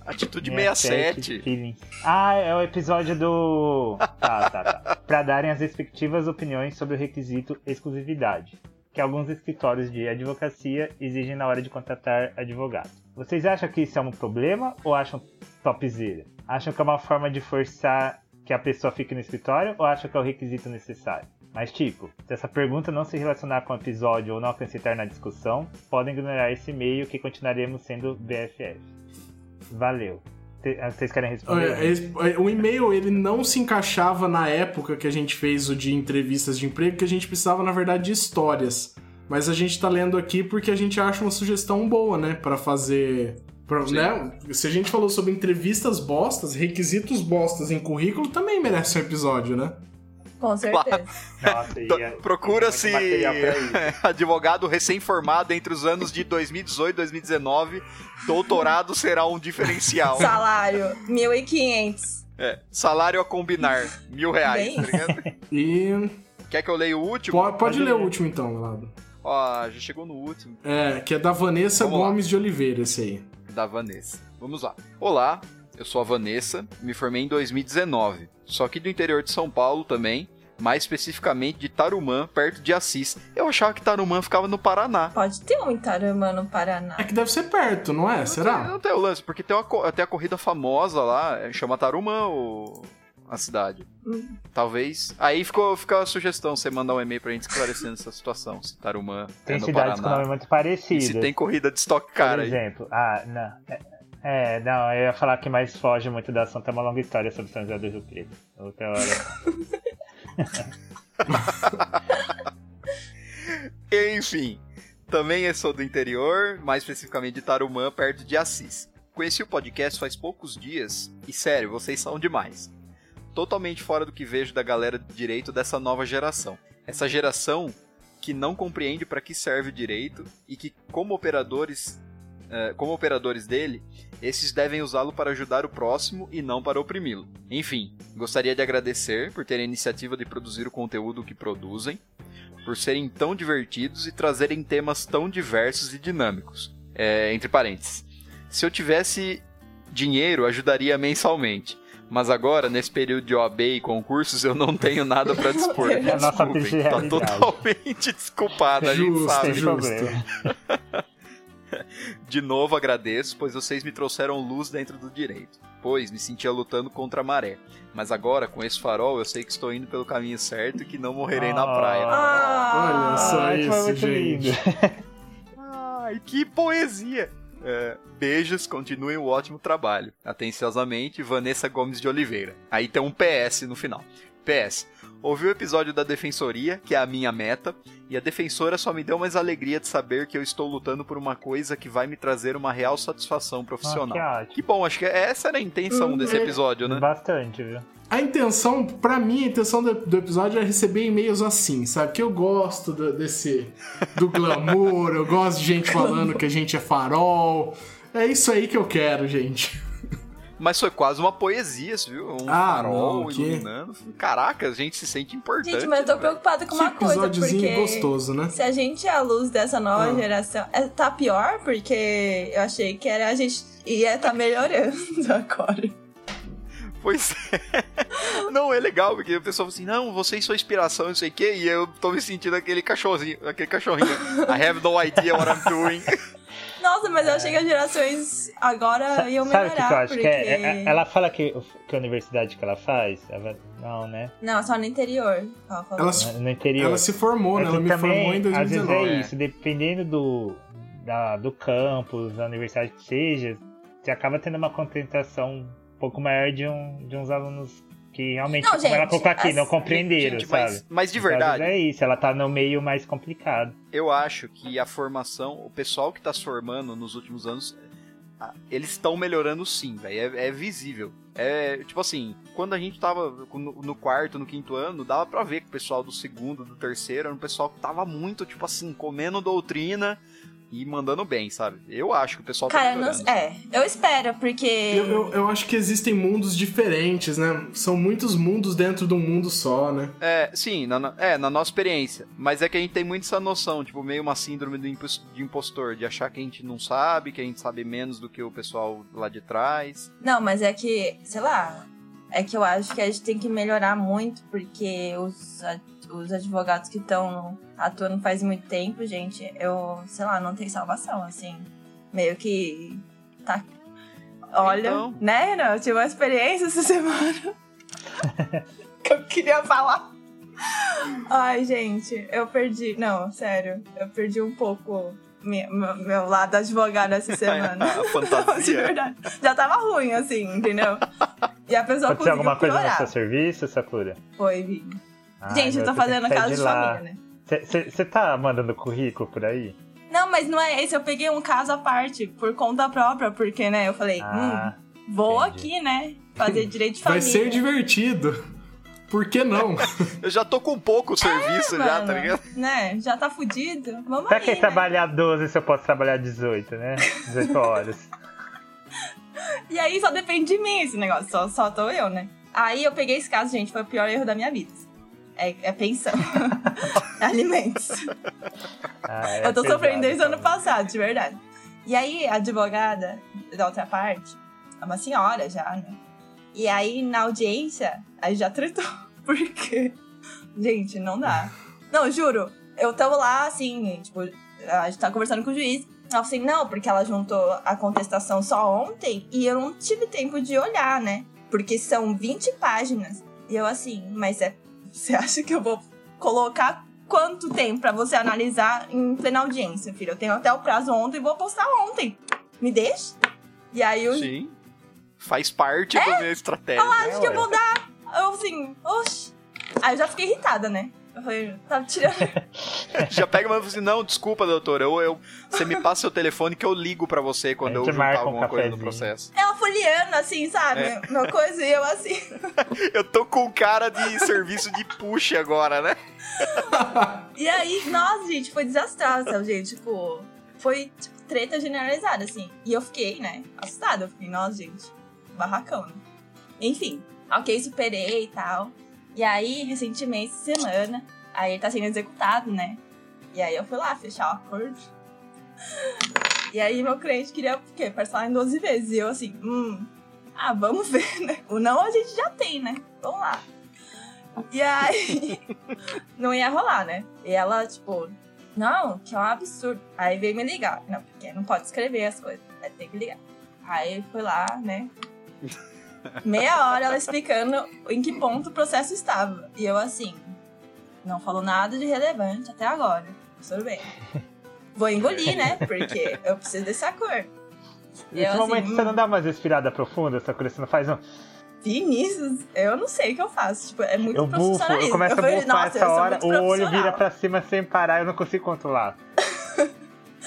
Atitude 67 67. Feelings. Ah, é o episódio do. Tá, tá, tá. Pra darem as respectivas opiniões sobre o requisito exclusividade, que alguns escritórios de advocacia exigem na hora de contratar advogado. Vocês acham que isso é um problema ou acham topzera? Acham que é uma forma de forçar que a pessoa fique no escritório ou acham que é o requisito necessário? Mas, tipo, se essa pergunta não se relacionar com o episódio ou não acrescentar na discussão, podem ignorar esse e-mail que continuaremos sendo BFF. Valeu. Ah, Vocês querem responder? É, esse- é, O e-mail ele não se encaixava na época que a gente fez o de entrevistas de emprego, que a gente precisava, na verdade, de histórias. Mas a gente tá lendo aqui porque a gente acha uma sugestão boa, né? Pra fazer. pra- né? Se a gente falou sobre entrevistas bostas, requisitos bostas em currículo também merece um episódio, né? Com certeza. Nossa, e Do- é- Procura-se advogado recém-formado entre os anos de 2018 e 2019. Doutorado será um diferencial. Salário, 1.500. É, salário a combinar, mil reais, Bem tá ligado? E. Quer que eu leia o último? Pode, pode ler o último então, Lado. Ó, já chegou no último. É, que é da Vanessa Vamos lá. Gomes de Oliveira, esse aí. da Vanessa. Vamos lá. Olá, eu sou a Vanessa, me formei em 2019. Sou aqui do interior de São Paulo também, mais especificamente de Tarumã, perto de Assis. Eu achava que Tarumã ficava no Paraná. Pode ter um Itarumã no Paraná. É que deve ser perto, não é? Será? Não tem o lance, porque tem, uma, tem a corrida famosa lá, é, chama Tarumã o, a cidade. Hum. Talvez. Aí ficou, fica a sugestão, você mandar um e-mail pra gente esclarecendo essa situação, se Tarumã Tem é no cidades com Paraná. nome muito E parecido. se tem corrida de estoque Por cara aí. exemplo, ah, não. É, é, não, eu ia falar que mais foge muito da assunto, é uma longa história sobre São José do Rio Preto. Outra hora. Enfim, também sou do interior, mais especificamente de Tarumã, perto de Assis. Conheci o podcast faz poucos dias e, sério, vocês são demais. Totalmente fora do que vejo da galera de direito dessa nova geração. Essa geração que não compreende para que serve o direito e que, como operadores, como operadores dele, esses devem usá-lo para ajudar o próximo e não para oprimi-lo. Enfim, gostaria de agradecer por terem a iniciativa de produzir o conteúdo que produzem, por serem tão divertidos e trazerem temas tão diversos e dinâmicos. É, entre parênteses. Se eu tivesse dinheiro, ajudaria mensalmente. Mas agora, nesse período de OAB e concursos, eu não tenho nada pra dispor. É a nossa Desculpem, tá totalmente desculpada, a gente Justo, sabe. Justo. De novo agradeço, pois vocês me trouxeram luz dentro do direito. Pois me sentia lutando contra a maré. Mas agora, com esse farol, eu sei que estou indo pelo caminho certo e que não morrerei na Ah. praia. Ah, Olha só Ai, foi isso, muito gente. Ai, que poesia! É, beijos, continuem o ótimo trabalho. Atenciosamente, Vanessa Gomes de Oliveira. Aí tem um PS no final. PS. Ouvi o episódio da Defensoria, que é a minha meta, e a defensora só me deu mais alegria de saber que eu estou lutando por uma coisa que vai me trazer uma real satisfação Ah, que profissional. Que bom, acho que essa era a intenção desse episódio, né? Bastante, viu? A intenção, pra mim, a intenção do, do episódio é receber e-mails assim, sabe? Que eu gosto do, desse. do glamour, eu gosto de gente falando que a gente é farol. É isso aí que eu quero, gente. Mas foi quase uma poesia, viu? Um Ah, farol não, que- iluminando. Caraca, a gente se sente importante. Gente, mas eu tô né? preocupada com Que uma coisa, episódiozinho porque gostoso, né? se a gente é a luz dessa nova Ah. geração, é, tá pior, porque eu achei que era a gente ia tá melhorando agora. Pois é. Não, é legal, porque o pessoal fala assim, não, vocês são inspiração, não sei o quê, e eu tô me sentindo aquele cachorrinho, aquele cachorrinho. I have no idea what I'm doing. Nossa, mas eu achei que as gerações agora iam Sabe o melhorar, que, eu acho porque... que é? É- é- Ela fala que, que a universidade que ela faz. ela- Não, né? Não, só no interior. Ela falou. Ela se, No interior. ela se formou, né? É Ela que me formou em às vezes 2019. é isso, dependendo do, da, do campus, da universidade que seja, você acaba tendo uma concentração um pouco maior de, um, de uns alunos que realmente, Não, como gente, ela colocou aqui, as- não compreenderam, Gente, sabe? mas, mas de Então, verdade, é isso, ela tá no meio mais complicado. eu acho que a formação, o pessoal que tá se formando nos últimos anos, eles estão melhorando sim, velho. É, é visível. É, tipo assim, quando a gente tava no, no quarto, no quinto ano, dava pra ver que o pessoal do segundo, do terceiro, era um pessoal que tava muito, tipo assim, comendo doutrina e mandando bem, sabe? Eu acho que o pessoal Cara, tá não, é, eu espero, porque. Eu, eu, eu acho que existem mundos diferentes, né? São muitos mundos dentro de um mundo só, né? É, sim, na, é, na nossa experiência. Mas é que a gente tem muito essa noção, tipo, meio uma síndrome de impostor, de achar que a gente não sabe, que a gente sabe menos do que o pessoal lá de trás. Não, mas é que, sei lá, é que eu acho que a gente tem que melhorar muito, porque os, os advogados que estão atuando faz muito tempo, gente, eu, sei lá, não tem salvação, assim. Meio que. Tá. Olha, Então. né, Renan? Eu tive uma experiência essa semana. que eu queria falar. Ai, gente, eu perdi. Não, sério, eu perdi um pouco meu, meu, meu lado advogado essa semana. a De fantasia. verdade. Já tava ruim, assim, entendeu? E a pessoa conseguiu alguma coisa no piorar. seu serviço, Sakura? Foi, Vi. Ai, Gente, eu tô fazendo casa de, lá. família, né? Você tá mandando currículo por aí? Não, mas não é esse. Eu peguei um caso à parte, por conta própria, porque, né, eu falei, Ah, hum, vou entendi. aqui, né, fazer direito de Vai família. ser divertido. Por que não? Eu já tô com pouco serviço já, Mano, tá ligado? Né, já tá fudido? Vamos pra aí, que né? trabalhar 12 se eu posso trabalhar 18, né? 18 horas. E aí só depende de mim esse negócio, só, só tô eu, né? Aí eu peguei esse caso, gente, foi o pior erro da minha vida. É, é pensão. Alimentos. Ah, é eu tô pesado, sofrendo desde o ano então. passado, de verdade. E aí, a advogada da outra parte, é uma senhora já, né? E aí, na audiência, aí já tretou. Porque, gente, não dá. Não, juro, eu tava lá, assim, tipo, a gente tá conversando com o juiz. Ela falou assim, não, porque ela juntou a contestação só ontem e eu não tive tempo de olhar, né? Porque são 20 páginas. E eu assim, mas é. Você acha que eu vou colocar quanto tempo pra você analisar em plena audiência, filho? Eu tenho até o prazo ontem e vou postar ontem. Me deixa? E aí eu Sim. Faz parte da minha estratégia. acho que eu vou dar. Eu assim, oxi. Aí eu já fiquei irritada, né? Eu falei, tá tirando. Já pega e fala assim, não, desculpa, doutor, eu, eu, você me passa seu telefone que eu ligo pra você quando eu juntar marca um alguma coisa no processo. Ela folheando, assim, sabe? É. Uma coisa e eu assim. Eu tô com cara de serviço de push agora, né? E aí, nossa, gente, foi desastrosa, gente. Tipo, foi tipo, treta generalizada, assim. E eu fiquei, né, assustada. Eu fiquei, nossa, gente, barracão, né? Enfim, ok, superei e tal. E aí, recentemente, semana, aí ele tá sendo executado, né? E aí eu fui lá fechar o acordo. E aí meu cliente queria o quê? Parcelar em 12 vezes. E eu assim, hum, ah, vamos ver, né? O não a gente já tem, né? Vamos lá. E aí, não ia rolar, né? E ela, tipo, não, que é um absurdo. Aí veio me ligar. Não, porque não pode escrever as coisas, tem que ligar. Aí foi lá, né? Meia hora ela explicando em que ponto o processo estava. E eu assim, não falou nada de relevante até agora. Tudo bem. Vou engolir, né? Porque eu preciso desse acordo. Nesse eu, momento assim, você não dá umas respirada profunda, essa coisa, você não faz um. Vinícius, eu não sei o que eu faço. Tipo, é muito Eu bufo, eu começo a falei, bufar nossa, essa hora, o olho vira pra cima sem parar, eu não consigo controlar.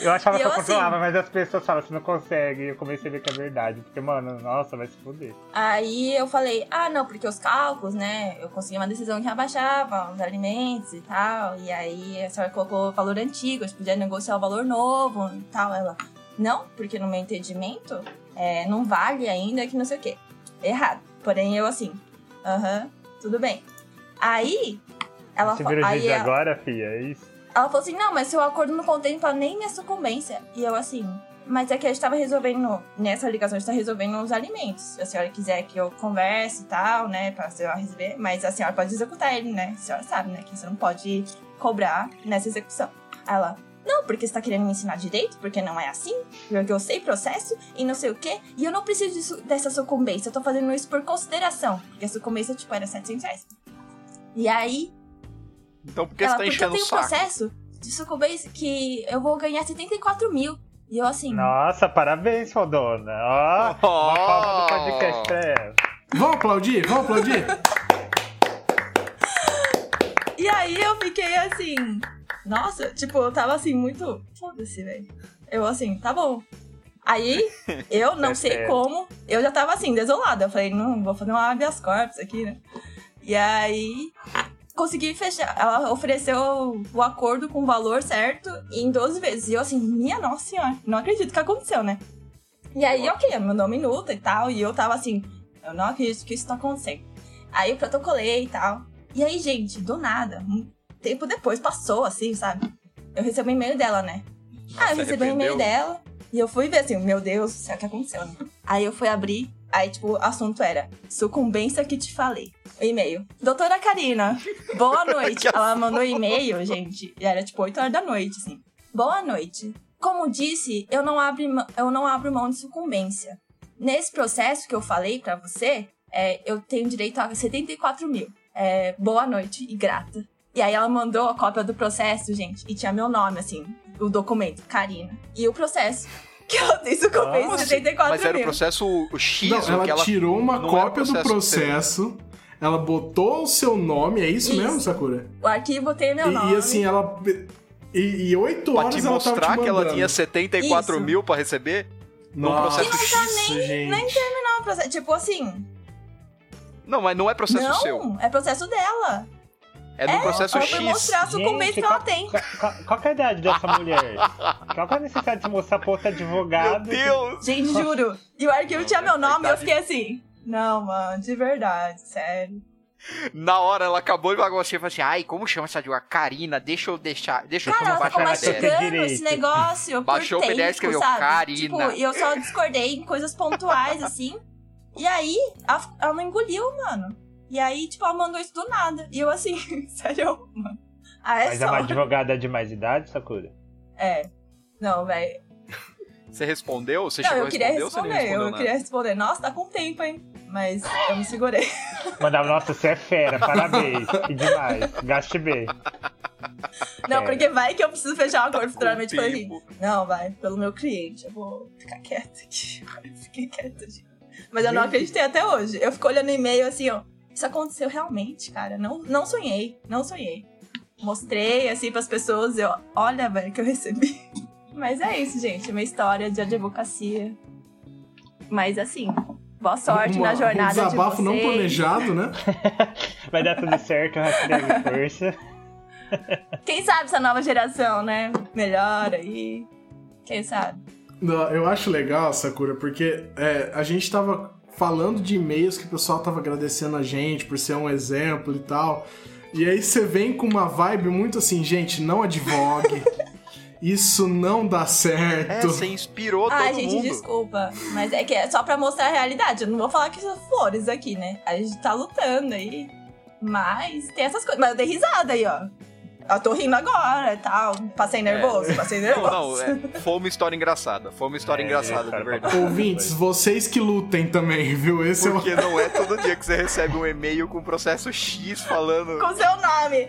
Eu achava E que eu eu, assim- controlava, mas as pessoas falam, você não consegue, e eu comecei a ver que é verdade. Porque, mano, nossa, vai se fuder. Aí eu falei, ah, não, porque os cálculos, né? Eu consegui uma decisão que abaixava os alimentos e tal. E aí a senhora colocou o valor antigo, a gente podia negociar o valor novo e tal. Ela, não, porque no meu entendimento é, não vale ainda que não sei o quê. Errado. Porém, eu assim, aham, tudo bem. Aí ela Você virou aí ela- agora, fia, é isso? Ela falou assim: não, mas seu acordo não contempla nem minha sucumbência. E eu assim, mas é que a gente tava resolvendo, nessa ligação, a gente tá resolvendo os alimentos. Se a senhora quiser que eu converse e tal, né, pra senhora receber, mas a senhora pode executar ele, né? A senhora sabe, né, que você não pode cobrar nessa execução. Ela, não, porque você tá querendo me ensinar direito, porque não é assim, porque eu sei processo e não sei o quê, e eu não preciso disso, dessa sucumbência, eu tô fazendo isso por consideração, porque a sucumbência, tipo, era 700 reais. E aí, Então por que ela, você tá porque eu enchendo o tenho um saco? processo de sucumbência que eu vou ganhar 74 mil. E eu assim, Nossa, parabéns, Fodona. Ó, uma palma do podcast pra ela. Vamos aplaudir? Vamos aplaudir? E aí eu fiquei assim, nossa, tipo, eu tava assim, muito. Foda-se, velho. Eu assim, tá bom. Aí, eu não sei como, eu já tava assim, desolada. Eu falei, não, vou fazer uma habeas corpus aqui, né? E aí, consegui fechar. Ela ofereceu o acordo com o valor certo em 12 vezes. E eu assim, minha nossa senhora, não acredito que aconteceu, né? E aí, ok, ela mandou minuta e tal. E eu tava assim, eu não acredito que isso tá acontecendo. Aí eu protocolei e tal. E aí, gente, do nada, um tempo depois passou, assim, sabe? Eu recebi um e-mail dela, né? Ah, eu recebi um e-mail dela. E eu fui ver assim, meu Deus, será que aconteceu, né? Aí eu fui abrir, aí, tipo, o assunto era sucumbência que te falei. O e-mail. Doutora Karina, boa noite. Ela mandou e-mail, gente, e era tipo 8 horas da noite, assim. Boa noite. Como disse, eu não abro, mão- eu não abro mão de sucumbência. Nesse processo que eu falei pra você, é, eu tenho direito a 74 mil. É, boa noite e grata. E aí ela mandou a cópia do processo, gente, e tinha meu nome, assim, o documento, Karina. E o processo, que ela tem sucumbência de 74 Mas era o mil. processo o X, Não, o ela, que ela tirou uma não era cópia do processo processo, ela botou o seu nome, é isso, Isso. mesmo, Sakura? O arquivo tem meu E, nome. e assim, ela. E, e oito Pra horas te ela tava mostrar te que ela tinha 74 Isso. mil pra receber? Num Nossa, processo isso, gente. nem Não, processo, tipo assim, Não, mas não é processo não, seu. é processo dela. É num processo ela foi X. mostrar a sucumbência que ela tem. Qual, que é a idade dessa mulher? Qual que é a necessidade de mostrar pra outro Meu advogado? Deus! Gente, juro. E o arquivo tinha meu nome e eu fiquei assim. Não, mano, de verdade, sério. Na hora ela acabou de bagulho e falou assim: ai, como chama essa advogada? Karina, deixa eu deixar. Deixa eu Cara, ela baixar o mastigando. mastigando esse negócio Baixou o PDF e escreveu, sabe? Karina. Tipo, e eu só discordei em coisas pontuais, assim. E aí, ela, ela não engoliu, mano. E aí, tipo, ela mandou isso do nada. E eu assim, sério, mano. Ah, é Mas é uma advogada de mais idade, Sakura? É. Não, velho. Você respondeu? Você Não, chegou eu a queria responder ou você nem responder. respondeu Eu nada? queria responder. Nossa, tá com tempo, hein? Mas eu me segurei. Mandava, nossa, você é fera, parabéns. Que demais. Gaste bem. Não, É. porque vai que eu preciso fechar um acordo Com futuramente. Assim, tempo. não, vai, pelo meu cliente, eu vou ficar quieta aqui. Fiquei quieta, gente. Mas eu não acreditei até hoje. Eu fico olhando o e-mail assim, ó. Isso aconteceu realmente, cara. Não, não sonhei, não sonhei. Mostrei, assim, pras pessoas, eu, olha, velho, que eu recebi. Mas é isso, gente. Minha história de advocacia. Mas assim, boa sorte Uma- na jornada Um desabafo de não vocês. planejado, né? Vai dar tudo certo, hashtag força. Quem sabe essa nova geração, né? Melhora aí. Quem sabe? Não, eu acho legal, Sakura, porque é, a gente tava falando de e-mails que o pessoal tava agradecendo a gente por ser um exemplo e tal. E aí você vem com uma vibe muito assim, gente, não advogue. Isso não dá É, certo. você inspirou Ai, todo gente, mundo. desculpa. Mas é que é só pra mostrar a realidade. Eu não vou falar que são flores aqui, né? A gente tá lutando aí. Mas tem essas coisas. Mas eu dei risada aí, ó. Eu tô rindo agora e tal. Passei nervoso, passei É. Não, nervoso. não, é, foi uma história engraçada. Foi uma história É, engraçada, cara, de verdade. Ouvintes, vocês que lutem também, viu? Esse é o. Porque não é todo dia que você recebe um e-mail com processo X falando. Com seu nome.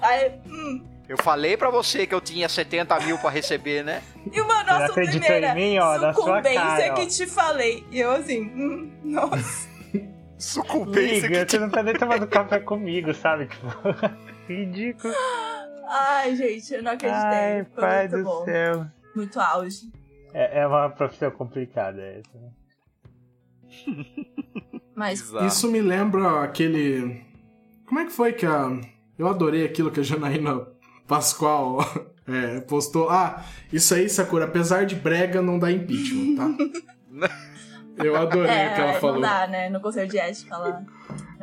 Aí, hum. Eu falei pra você que eu tinha 70 mil pra receber, né? E uma nossa primeira em mim, ó, sucumbência cara, ó. que te falei. E eu assim, hum, nossa. Sucumbência Amiga, que você não tá nem tomando café comigo, sabe? Tipo, ridículo. Ai, gente, eu não acreditei. Ai, Foi pai muito do bom. céu. Muito auge. É, é uma profissão complicada essa. né? Mas. Isso me lembra aquele. Como é que foi que a. Eu adorei aquilo que a Janaína Pascoal é, postou. Ah, isso aí, Sakura, apesar de brega, não dá impeachment, tá? Eu adorei o que ela é, falou. não dá, né? No conselho de ética lá.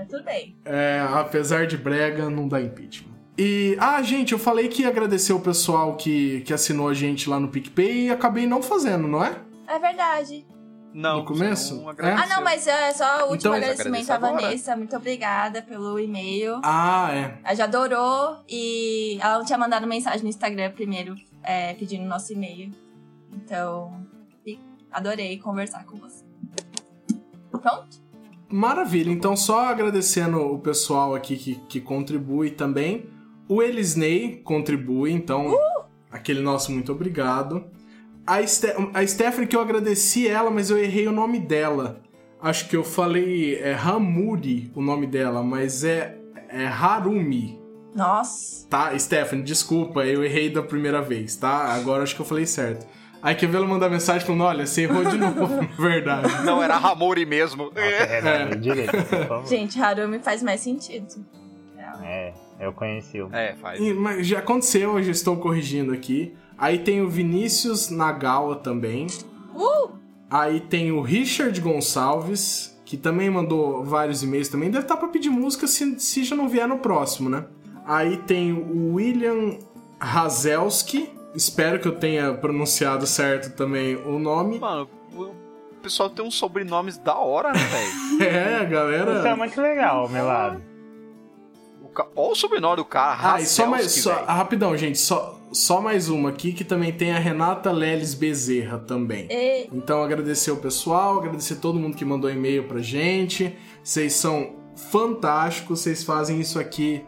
Mas tudo bem. É, apesar de brega, não dá impeachment. E, ah, gente, eu falei que ia agradecer o pessoal que, que assinou a gente lá no PicPay e acabei não fazendo, não é? É verdade. Não, No começo? não É? Ah, não, mas é só o último Então- agradecimento à. Vanessa. Muito obrigada pelo e-mail. Ah, é. Ela já adorou e ela não tinha mandado mensagem no Instagram primeiro é, pedindo nosso e-mail. Então, adorei conversar com você. Pronto? Maravilha, então só agradecendo o pessoal aqui que, que contribui também. O Elisney contribui, então aquele nosso muito obrigado. A, Ste a Stephanie, que eu agradeci ela, mas eu errei o nome dela. Acho que eu falei é Hamuri o nome dela, mas é, é Harumi. Nossa. Tá, Stephanie, desculpa, eu errei da primeira vez, tá? Agora acho que eu falei certo. Aí quer ver ela mandar mensagem falando, olha, você errou de novo, verdade. Não, era Ramori mesmo. Nossa, Renan, direito. Gente, Harumi faz mais sentido. É, eu conheci o. É, faz. E, mas já aconteceu, eu já estou corrigindo aqui. Aí tem o Vinícius Nagawa também. Uh! Aí tem o Richard Gonçalves, que também mandou vários e-mails também. Deve estar pra pedir música se, se já não vier no próximo, né? Aí tem o William Hazelski. Espero que eu tenha pronunciado certo também o nome. Mano, o pessoal tem uns sobrenomes da hora, né, velho? É, a Isso é galera. muito legal, meu lado. Ca- Olha o sobrenome do cara, Ah, e só mais. Só, rapidão, gente. Só, só mais uma aqui que também tem a Renata Leles Bezerra também. E Então agradecer o pessoal, agradecer todo mundo que mandou e-mail pra gente. Vocês são fantásticos, vocês fazem isso aqui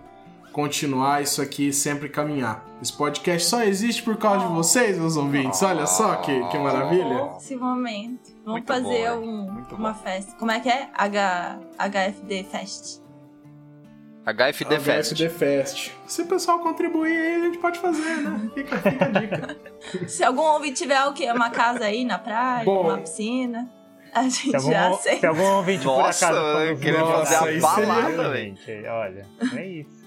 continuar, isso aqui sempre caminhar. Esse podcast só existe por causa de vocês, meus ouvintes. Olha só que, que maravilha. esse momento. Vamos Muito fazer bom, um- uma festa. Como é que é? H, HFD Fest. HFD Fest. HFD Fest. Se o pessoal contribuir aí, a gente pode fazer, né? Fica, fica a dica. Se algum ouvinte tiver o quê? Uma casa aí na praia, Bom. uma piscina. A gente Se algum, já se aceita. algum ouvinte por Nossa, acaso for eu nos queria mandar fazer a aí, balada, gente, Olha, é isso.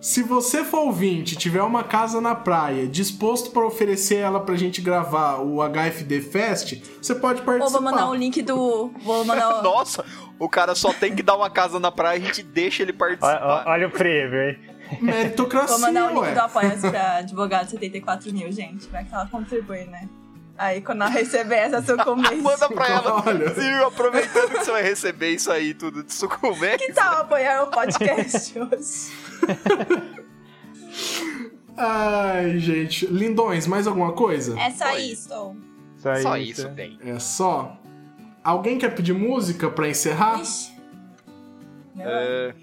Se você for ouvinte, tiver uma casa na praia, disposto para oferecer ela pra gente gravar o HFD Fest, você pode participar. Ou vou mandar o link do. Vou mandar o. Nossa, o cara só tem que dar uma casa na praia e a gente deixa ele Olha, participar. olha o prêmio, hein? Meritocracia, Vou mandar o link ué. do Apoia-se pra advogado 74 mil, gente. Vai que ela contribui, né? Aí quando ela receber essa sucumbência. Manda pra ela. Olha. Sim, aproveitando que você vai receber isso aí tudo de sucumbência. Que tal apoiar o podcast hoje? Ai, gente. Lindões, mais alguma coisa? É só Foi. isso. Só, Só isso. isso tem. É só. Alguém quer pedir música pra encerrar? Ixi. É,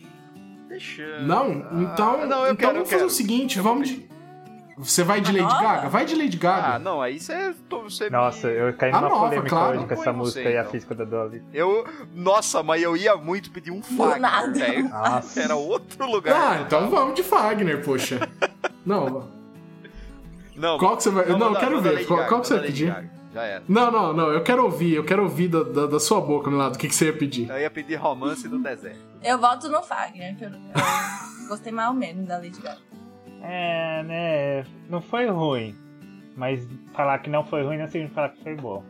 Deixa. Não? Então, Ah, não, eu então quero, eu vamos fazer quero. o seguinte, Eu vamos de... Você vai de A Lady nova? Gaga? Vai de Lady Gaga. Ah, não, aí você. você Nossa, me- eu caí A numa nova, polêmica claro. hoje com essa música você, e a física da Dolly. Eu. Nossa, mas eu ia muito pedir um Fagner, nada. velho. Nossa. Era outro lugar. Ah, então vamos de Fagner, poxa. não, Não, qual que você vai... Não, eu manda- quero ver. Qual, qual que você vai pedir? Gaga. Já era. Não, não, não. Eu quero ouvir. Eu quero ouvir da, da, da sua boca, Milado. O que, que você ia pedir? Eu ia pedir romance do deserto. Eu volto no Fagner, que eu, eu gostei mais ou menos da Lady Gaga. É, né? Não foi ruim. Mas falar que não foi ruim não significa falar que foi bom.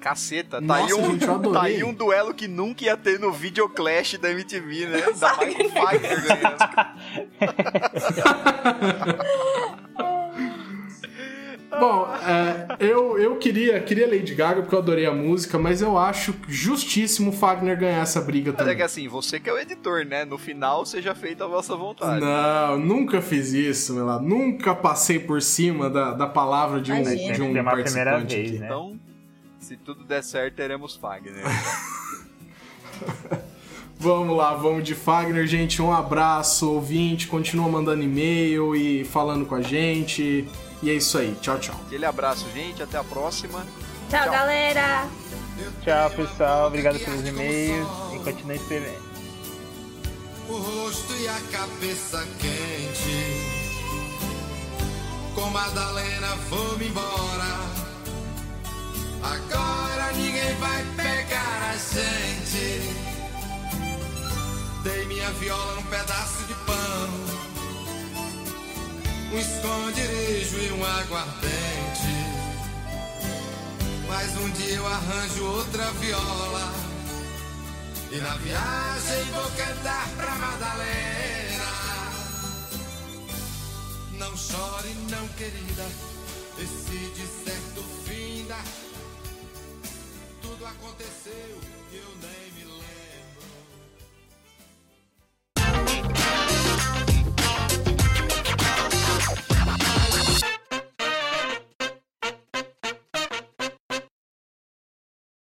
Caceta, tá Nossa, aí um. gente. Tá aí um duelo que nunca ia ter no Videoclash da MTV, né? Ainda mais com Fagner ganhando. queria, queria Lady Gaga porque eu adorei a música, mas eu acho justíssimo o Fagner ganhar essa briga Mas é também. que assim, você que é o editor, né? No final seja feita a vossa vontade. Não, nunca fiz isso, meu lá. Nunca passei por cima da, da palavra de um, Imagina. de um Tem participante vez, aqui. né? Então, se tudo der certo, teremos Fagner. Vamos lá, vamos de Fagner, gente. Um abraço, ouvinte. Continua mandando e-mail e falando com a gente. E é isso aí. Tchau, tchau. Aquele abraço, gente. Até a próxima. Tchau, Tchau. galera! Tchau, pessoal. Obrigado pelos e-mails e continue escrevendo. o rosto e a cabeça quente. Com Madalena, vou-me embora. Agora ninguém vai pegar a gente. Dei minha viola num pedaço de pano, um esconderijo e um aguardente. Mas um dia eu arranjo outra viola. E na viagem vou cantar pra Madalena. Não chore, não querida. Esse deserto finda. Tudo aconteceu e eu nem me